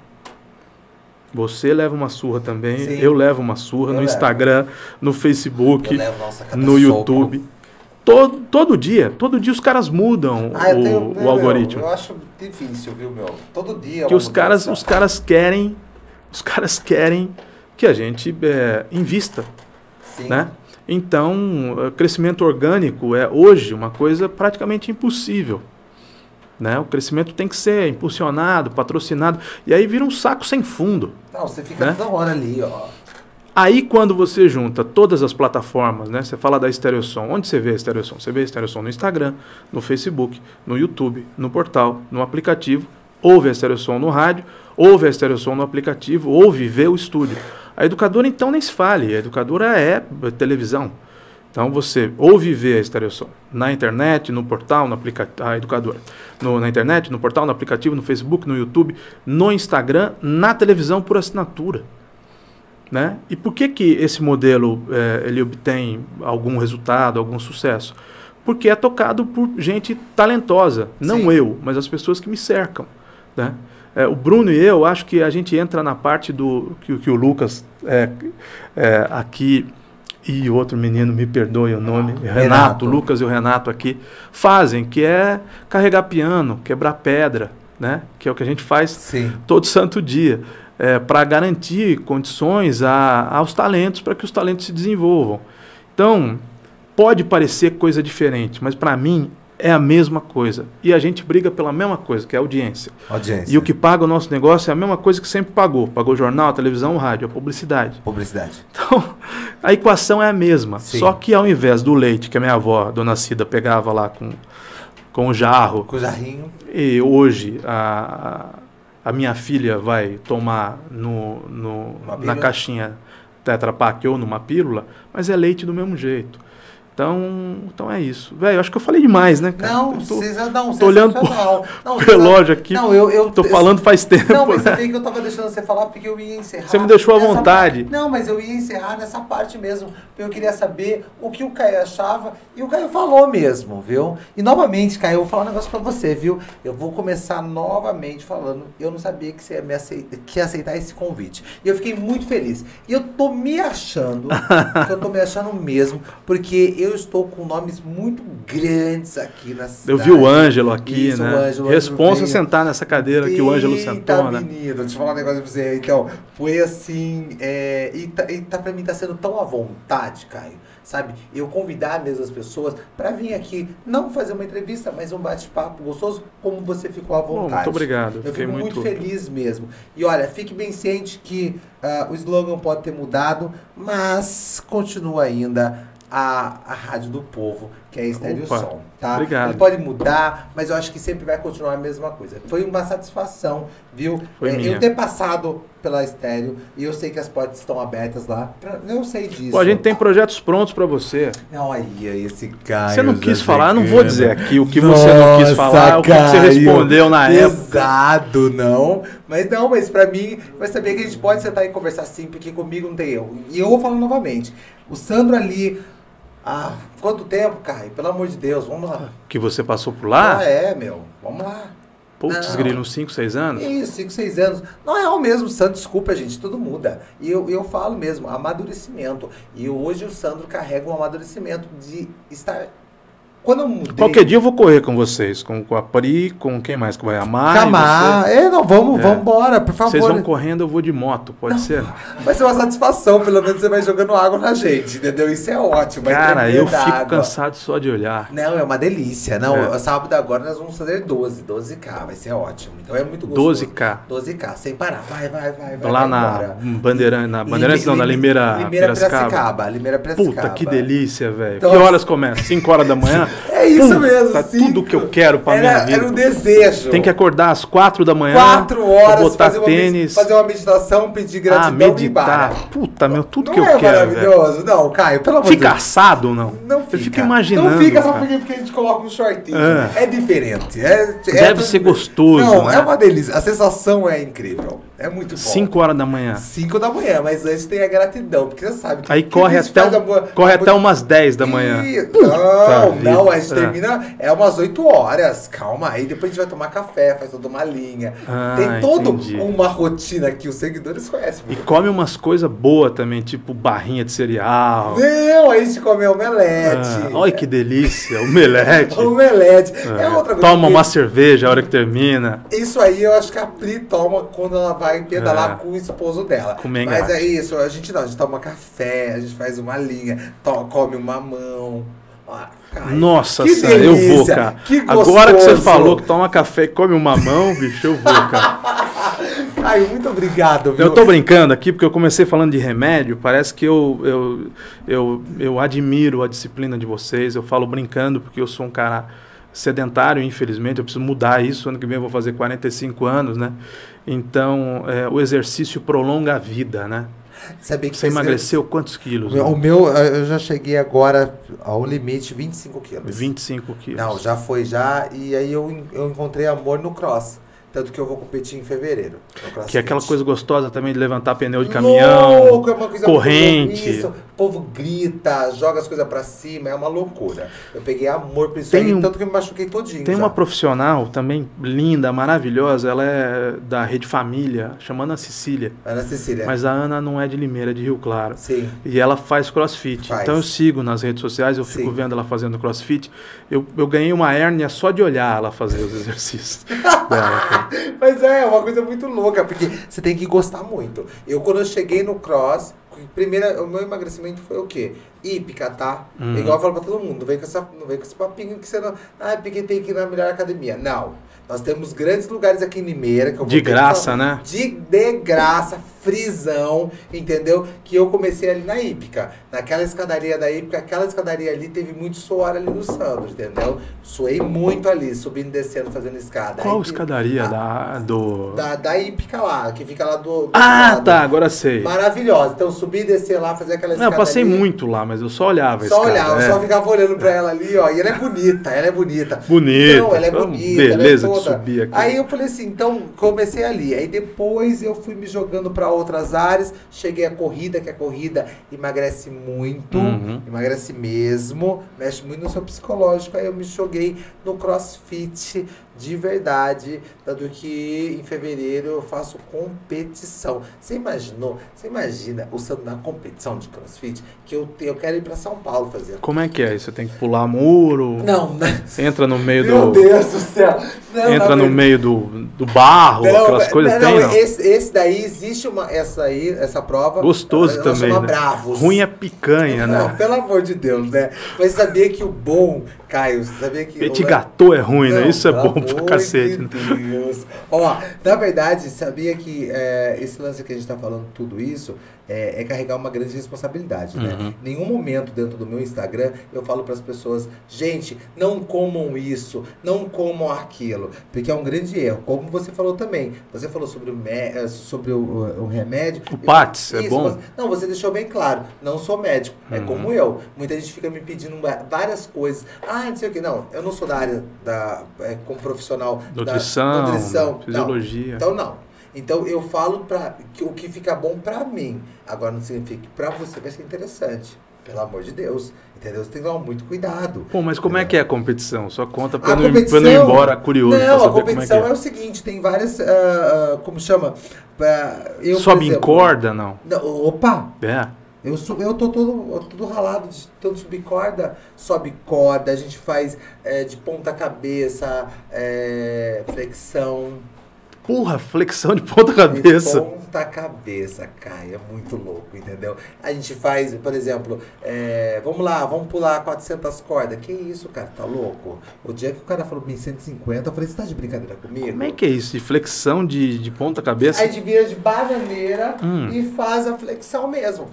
Você leva uma surra também, Sim. eu levo uma surra eu no levo. Instagram, no Facebook, levo, nossa, no YouTube. Todo, todo dia, todo dia os caras mudam ah, o, tenho, o algoritmo. Eu acho difícil, viu, meu? Todo dia. Que os caras, os caras querem, os caras querem que a gente é, invista Sim. Né? Então, eh, crescimento orgânico é hoje uma coisa praticamente impossível. Né? O crescimento tem que ser impulsionado, patrocinado, e aí vira um saco sem fundo. Não, você fica né? toda hora ali, ó. Aí quando você junta todas as plataformas, né? Você fala da Stereosom. Onde você vê a Stereosom? Você vê a Stereosom no Instagram, no Facebook, no YouTube, no portal, no aplicativo. Ouve a Stereosom no rádio, ouve a Stereosom no aplicativo, ouve e vê o estúdio. A educadora, então, nem se fale. A educadora é televisão. Então, você ouve ver a estereosom na internet, no portal, no aplicativo, a educadora. No, na internet, no portal, no aplicativo, no Facebook, no YouTube, no Instagram, na televisão por assinatura. Né? E por que, que esse modelo é, ele obtém algum resultado, algum sucesso? Porque é tocado por gente talentosa. Não Sim. eu, mas as pessoas que me cercam. Né? É, o Bruno e eu, acho que a gente entra na parte do que, que o Lucas é, é, aqui e o outro menino, me perdoe o nome, Renato. Renato, Lucas e o Renato aqui, fazem, que é carregar piano, quebrar pedra, né? que é o que a gente faz Sim. todo santo dia, é, para garantir condições a, aos talentos, para que os talentos se desenvolvam. Então, pode parecer coisa diferente, mas para mim é a mesma coisa. E a gente briga pela mesma coisa, que é a audiência. audiência. E o que paga o nosso negócio é a mesma coisa que sempre pagou. Pagou jornal, televisão, rádio, a publicidade. Publicidade. Então, a equação é a mesma. Sim. Só que ao invés do leite que a minha avó, Dona Cida, pegava lá com, com o jarro. Com o jarrinho. E hoje a, a minha filha vai tomar no, no na caixinha Tetra Pak ou numa pílula, mas é leite do mesmo jeito. Então, então é isso. Velho, acho que eu falei demais, né, cara? Não, tô, vocês não, tô olhando pro, não, relógio aqui. Não, eu, eu tô falando faz tempo. Não, mas né? você que eu tava deixando você falar porque eu ia encerrar. Você me deixou à vontade. Parte. Não, mas eu ia encerrar nessa parte mesmo. Porque eu queria saber o que o Caio achava e o Caio falou mesmo, viu? E novamente, Caio, eu vou falar um negócio para você, viu? Eu vou começar novamente falando, eu não sabia que você ia, me aceitar, que ia aceitar esse convite. E eu fiquei muito feliz. E eu tô me achando, eu tô me achando mesmo, porque eu estou com nomes muito grandes aqui na cidade. Eu vi o Ângelo aqui, Isso, né? O Ângelo, Responsa sentar nessa cadeira que o Ângelo sentou, né? menino, deixa eu falar um negócio pra você. Então, foi assim, é, e, tá, e tá, pra mim tá sendo tão à vontade, Caio sabe? Eu convidar mesmo as pessoas para vir aqui, não fazer uma entrevista, mas um bate-papo gostoso, como você ficou à vontade. Bom, muito obrigado. Eu fico muito... muito... feliz mesmo. E olha, fique bem ciente que uh, o slogan pode ter mudado, mas continua ainda a, a Rádio do Povo, que é Estéreo Opa, Som, tá? obrigado. Ele pode mudar, mas eu acho que sempre vai continuar a mesma coisa. Foi uma satisfação, viu? Foi É, minha. eu ter passado pela Estéreo e eu sei que as portas estão abertas lá. pra- Eu sei disso. Pô, a gente tem projetos prontos pra você. Não, aí, esse cara. Você não quis falar, eu não vou dizer aqui o que você não quis falar, o que você respondeu na época. Pesado, não. Mas não, mas pra mim, vai saber que a gente pode sentar e conversar sim, porque comigo não tem erro. E eu vou falar novamente. O Sandro ali. Ah, quanto tempo, Caio? Pelo amor de Deus, vamos lá. Que você passou por lá? Ah, é, meu. Vamos lá. Putz, grilo, uns 5, 6 anos? Isso, 5, 6 anos. Não é o mesmo Sandro, desculpa, gente, tudo muda. E eu, eu falo mesmo, amadurecimento. E hoje o Sandro carrega um amadurecimento de estar. Quando eu mudei. Qualquer dia eu vou correr com vocês, com, com a Pri, com quem mais que vai amar. Camar. É, não, vamos, É. vamos embora, por favor. Vocês vão correndo, eu vou de moto, pode ser? Vai ser uma satisfação, pelo menos você vai jogando água na gente, entendeu? Isso é ótimo. Cara, tremer eu fico água. cansado só de olhar. Não, é uma delícia. Não, É. sábado agora nós vamos fazer 12, 12K, vai ser ótimo. Então é muito gostoso. 12K. 12K, sem parar. Vai, vai, vai, vai. Lá vai na. Bandeirantes, na Bandeirantes não, na Lime- Limeira, Limeira Piracicaba. Piracicaba. Limeira Piracicaba. Puta, que delícia, velho. Então- que horas começa? 5 horas da manhã? É isso Puta, mesmo. Tá cinco. tudo que eu quero pra era, minha vida. Era um desejo. Tem que acordar às 4 da manhã. Quatro horas, botar fazer, uma, tênis. fazer uma meditação, pedir ah, gratidão e embora. meditar. Puta, meu, tudo Não que eu é quero, velho. maravilhoso? Não, Caio, pelo amor de Fica Deus. assado ou não? Não Eu fica. fico imaginando. Não fica só porque, porque a gente coloca um shortinho. É. É, diferente. É, Deve é- ser gostoso, Não, né? é uma delícia. A sensação é incrível. É muito bom. 5 horas da manhã. 5 da manhã, mas antes tem a gratidão, porque você sabe que Aí que corre até, um- amor- corre amor- até umas 10 da manhã. Puta Não, vida. Não, a gente É. termina, é umas 8 horas, calma, aí depois a gente vai tomar café, faz toda uma linha. Ah, Tem toda uma rotina que os seguidores conhecem. E come umas coisas boas também, tipo barrinha de cereal. Não, aí a gente come omelete. Ah, olha que delícia, omelete. Omelete. É, É. outra coisa. Toma uma cerveja a hora que termina. Isso aí eu acho que a Pri toma quando ela vai pedalar É. com o esposo dela. Mas é isso, a gente não, a gente toma café, a gente faz uma linha, come uma mão. Caio, Nossa senhora, eu vou, cara. Que Agora que você falou que toma café e come uma mão, bicho, eu vou, cara. Caio, muito obrigado, viu? Eu tô brincando aqui porque eu comecei falando de remédio. Parece que eu, eu, eu, eu admiro a disciplina de vocês. Eu falo brincando porque eu sou um cara sedentário, infelizmente. Eu preciso mudar isso. Ano que vem eu vou fazer 45 anos, né? Então, é, o exercício prolonga a vida, né? Sabia que Você emagreceu quantos quilos? O meu, eu já cheguei agora ao limite 25 quilos. 25 quilos. Não, já foi já. E aí eu, eu encontrei amor no cross. Tanto que eu vou competir em fevereiro. Que é aquela coisa gostosa também de levantar pneu de caminhão, Louco, é uma coisa corrente. Isso, o povo grita, joga as coisas pra cima, é uma loucura. Eu peguei amor por isso aí, um- tanto que eu me machuquei todinho. Tem já. uma profissional também linda, maravilhosa, ela é da Rede Família, chama Ana Cecília. Ana Cecília. Mas a Ana não é de Limeira, é de Rio Claro. Sim. E ela faz crossfit. Faz. Então eu sigo nas redes sociais, eu fico Sim. vendo ela fazendo crossfit. Eu, eu ganhei uma hérnia só de olhar ela fazer os exercícios dela. Mas é, é uma coisa muito louca, porque você tem que gostar muito. Eu, quando eu cheguei no cross, primeiro, o meu emagrecimento foi o quê? Hípica, tá? Uhum. Igual eu falo pra todo mundo, não vem com, essa, não vem com esse papinho que você não... Ah, porque tem que ir na melhor academia. Não. Nós temos grandes lugares aqui em Limeira. Que eu vou De graça, né? De, de graça, frisão, entendeu? Que eu comecei ali na Hípica. Naquela escadaria da Hípica, aquela escadaria ali teve muito suor ali no Sandro, entendeu? Suei muito ali, subindo e descendo, fazendo escada. Qual Aí, escadaria a- da, do. da, da Hípica lá, que fica lá do. do Ah, lado. tá, agora sei. Maravilhosa. Então subir e descer lá, fazer aquela Não, eu escada passei ali. muito lá, mas eu só olhava Só escada, olhava, é. só ficava olhando pra ela ali, ó. E ela é bonita, ela é bonita. Bonita. Então, ela é Oh, bonita. beleza ela é toda. subir aqui. Aí eu falei assim, então comecei ali. Aí depois eu fui me jogando pra outras áreas. Cheguei à corrida, que a corrida emagrece muito. Uhum. Emagrece mesmo. Mexe muito no seu psicológico. Aí eu me joguei no crossfit de verdade. Tanto que em fevereiro eu faço competição. Você imaginou? Você imagina o Sandro na competição de crossfit? Que eu, eu quero ir pra São Paulo fazer. Como é que é? Você tem que pular muro? Não, né? Entra no meio Meu do. Deus do céu. Não, entra no meio do, do barro, aquelas coisas não, tem, não, não? Esse, esse daí existe uma essa aí, essa prova. Gostoso ela também, chama né? Bravos. Ruim é picanha, Não, né? pelo amor de Deus, né? Mas sabia que o bom, Caio, sabia que. Petit gâteau é ruim, né? Isso é bom pra cacete. De né? Deus. Ó, na verdade, sabia que é, esse lance que a gente tá falando, tudo isso, é, é, carregar uma grande responsabilidade, né? Uhum. Nenhum momento dentro do meu Instagram eu falo para as pessoas, gente, não comam isso, não comam aquilo, porque é um grande erro. Como você falou também, você falou sobre o, eh, sobre o, o remédio. O PATS, é bom? Você, não, você deixou bem claro, não sou médico, é uhum. é como eu. Muita gente fica me pedindo várias coisas. Ah, não sei o que. Não, eu não sou da área da, é, como profissional nutrição, da nutrição. fisiologia. Não. Então não. Então eu falo para o que fica bom para mim. Agora não significa que para você vai ser interessante. Pelo amor de Deus. Entendeu? Você tem que tomar muito cuidado. Pô, mas como entendeu? é que é a competição? Só conta para não, não ir embora curioso. Não, a é competição é, é. é, o seguinte, tem várias. Uh, como chama? Uh, eu, Sobe exemplo, em corda, não? não? Opa! É. Eu, sou, eu tô todo, todo ralado de tanto subir corda. Sobe corda, a gente faz é, de ponta cabeça, é, flexão. Porra, flexão de ponta cabeça. De ponta cabeça, cai, é muito louco, entendeu? A gente faz, por exemplo, é, vamos lá, vamos pular 400 cordas. Que isso, cara, tá louco? O dia que o cara falou 1150, eu falei, você tá de brincadeira comigo? Como é que é isso? De flexão de, de ponta cabeça? Aí de vira de bananeira hum. e faz a flexão mesmo.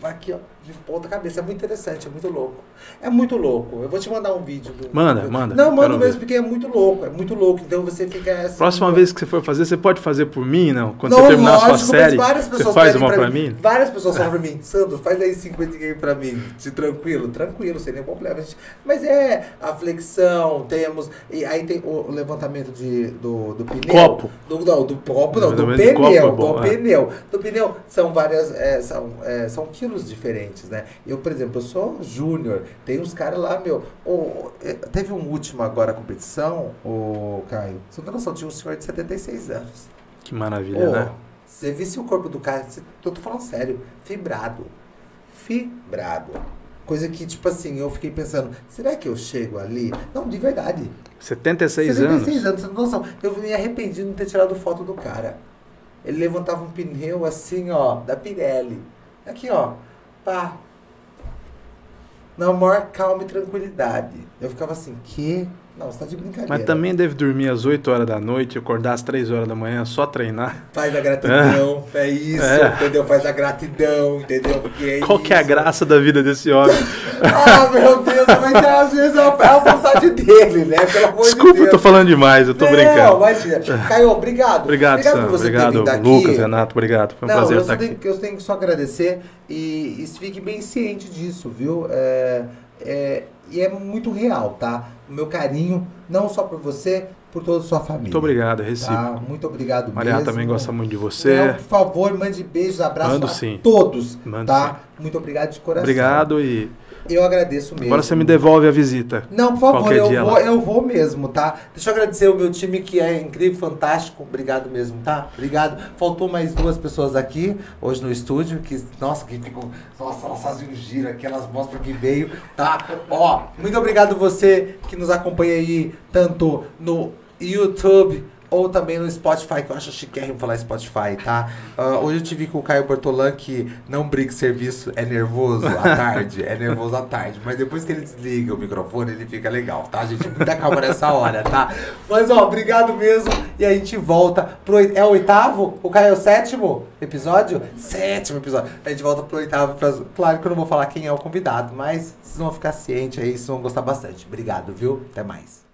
Vai aqui, ó de ponta cabeça. É muito interessante, é muito louco. É muito louco. Eu vou te mandar um vídeo. Do, manda, do... manda. Não, manda mesmo, ver. porque é muito louco. É muito louco. Então você fica assim. Próxima vez que você for fazer, você pode fazer por mim, não? Quando não, você terminar lógico, a sua série, você faz uma pra, mim. mim. Várias pessoas falam pra mim, Sandro, faz aí 50 game pra mim. De tranquilo, tranquilo, sem nenhum problema. Mas é a flexão, temos. E aí tem o levantamento de, do, do pneu. Copo. Do, não, do copo, não, do pneu. Copo é bom, do é. pneu. Do pneu são várias. É, são, é, são quilos diferentes, né? Eu, por exemplo, eu sou júnior, tem uns caras lá, meu. Oh, teve um último agora competição, o oh, Caio. Você não tem noção, tinha um senhor de 76 anos. Que maravilha, oh, né? Você visse o corpo do cara, você, eu tô falando sério, fibrado. Fibrado. Coisa que, tipo assim, eu fiquei pensando, será que eu chego ali? Não, de verdade. 76, 76 anos. 76 anos, você não tem noção. Eu me arrependi de não ter tirado foto do cara. Ele levantava um pneu assim, ó, da Pirelli. Aqui, ó. Pá, na maior calma e tranquilidade. Eu ficava assim, que? Não, você tá de brincadeira. Mas também deve dormir às 8 horas da noite, acordar às 3 horas da manhã, só treinar. Faz a gratidão, é, é isso, é. entendeu? Faz a gratidão, entendeu? Porque é Qual isso. que é a graça da vida desse homem? ah, meu Deus, mas às vezes é a vontade dele, né? Pelo amor Desculpa, de Deus. eu tô falando demais, eu tô Não, brincando. Não, imagina. Caio, obrigado. Obrigado, obrigado Sam. Por você obrigado, ter Lucas, aqui. Renato, obrigado. Foi um Não, prazer eu estar tenho, aqui. Eu tenho que só agradecer e, e fique bem ciente disso, viu? É, é, e é muito real, tá? O meu carinho, não só por você, por toda a sua família. Muito obrigado, recibo. Tá? Muito obrigado Maria mesmo. também gosta muito de você. Não, por favor, mande beijos, abraços Mando, a sim. todos. Mando tá? Sim. Muito obrigado de coração. Obrigado e eu agradeço mesmo. Agora você me devolve a visita. Não, por favor, eu vou, eu vou mesmo, tá? Deixa eu agradecer o meu time que é incrível, fantástico. Obrigado mesmo, tá? Obrigado. Faltou mais duas pessoas aqui hoje no estúdio, que, nossa, que ficam. Nossa, elas fazem um giro aqui, elas mostram que veio, tá? Ó, muito obrigado você que nos acompanha aí, tanto no YouTube ou também no Spotify, que eu acho chiquérrimo falar Spotify, tá? Uh, hoje eu tive com o Caio Bortolan que não briga serviço, é nervoso à tarde, é nervoso à tarde. Mas depois que ele desliga o microfone, ele fica legal, tá, gente? Muita calma nessa hora, tá? Mas, ó, obrigado mesmo. E a gente volta pro... É o oitavo? O Caio é o sétimo episódio? Sétimo episódio. A gente volta pro oitavo. Claro que eu não vou falar quem é o convidado, mas vocês vão ficar cientes aí, vocês vão gostar bastante. Obrigado, viu? Até mais.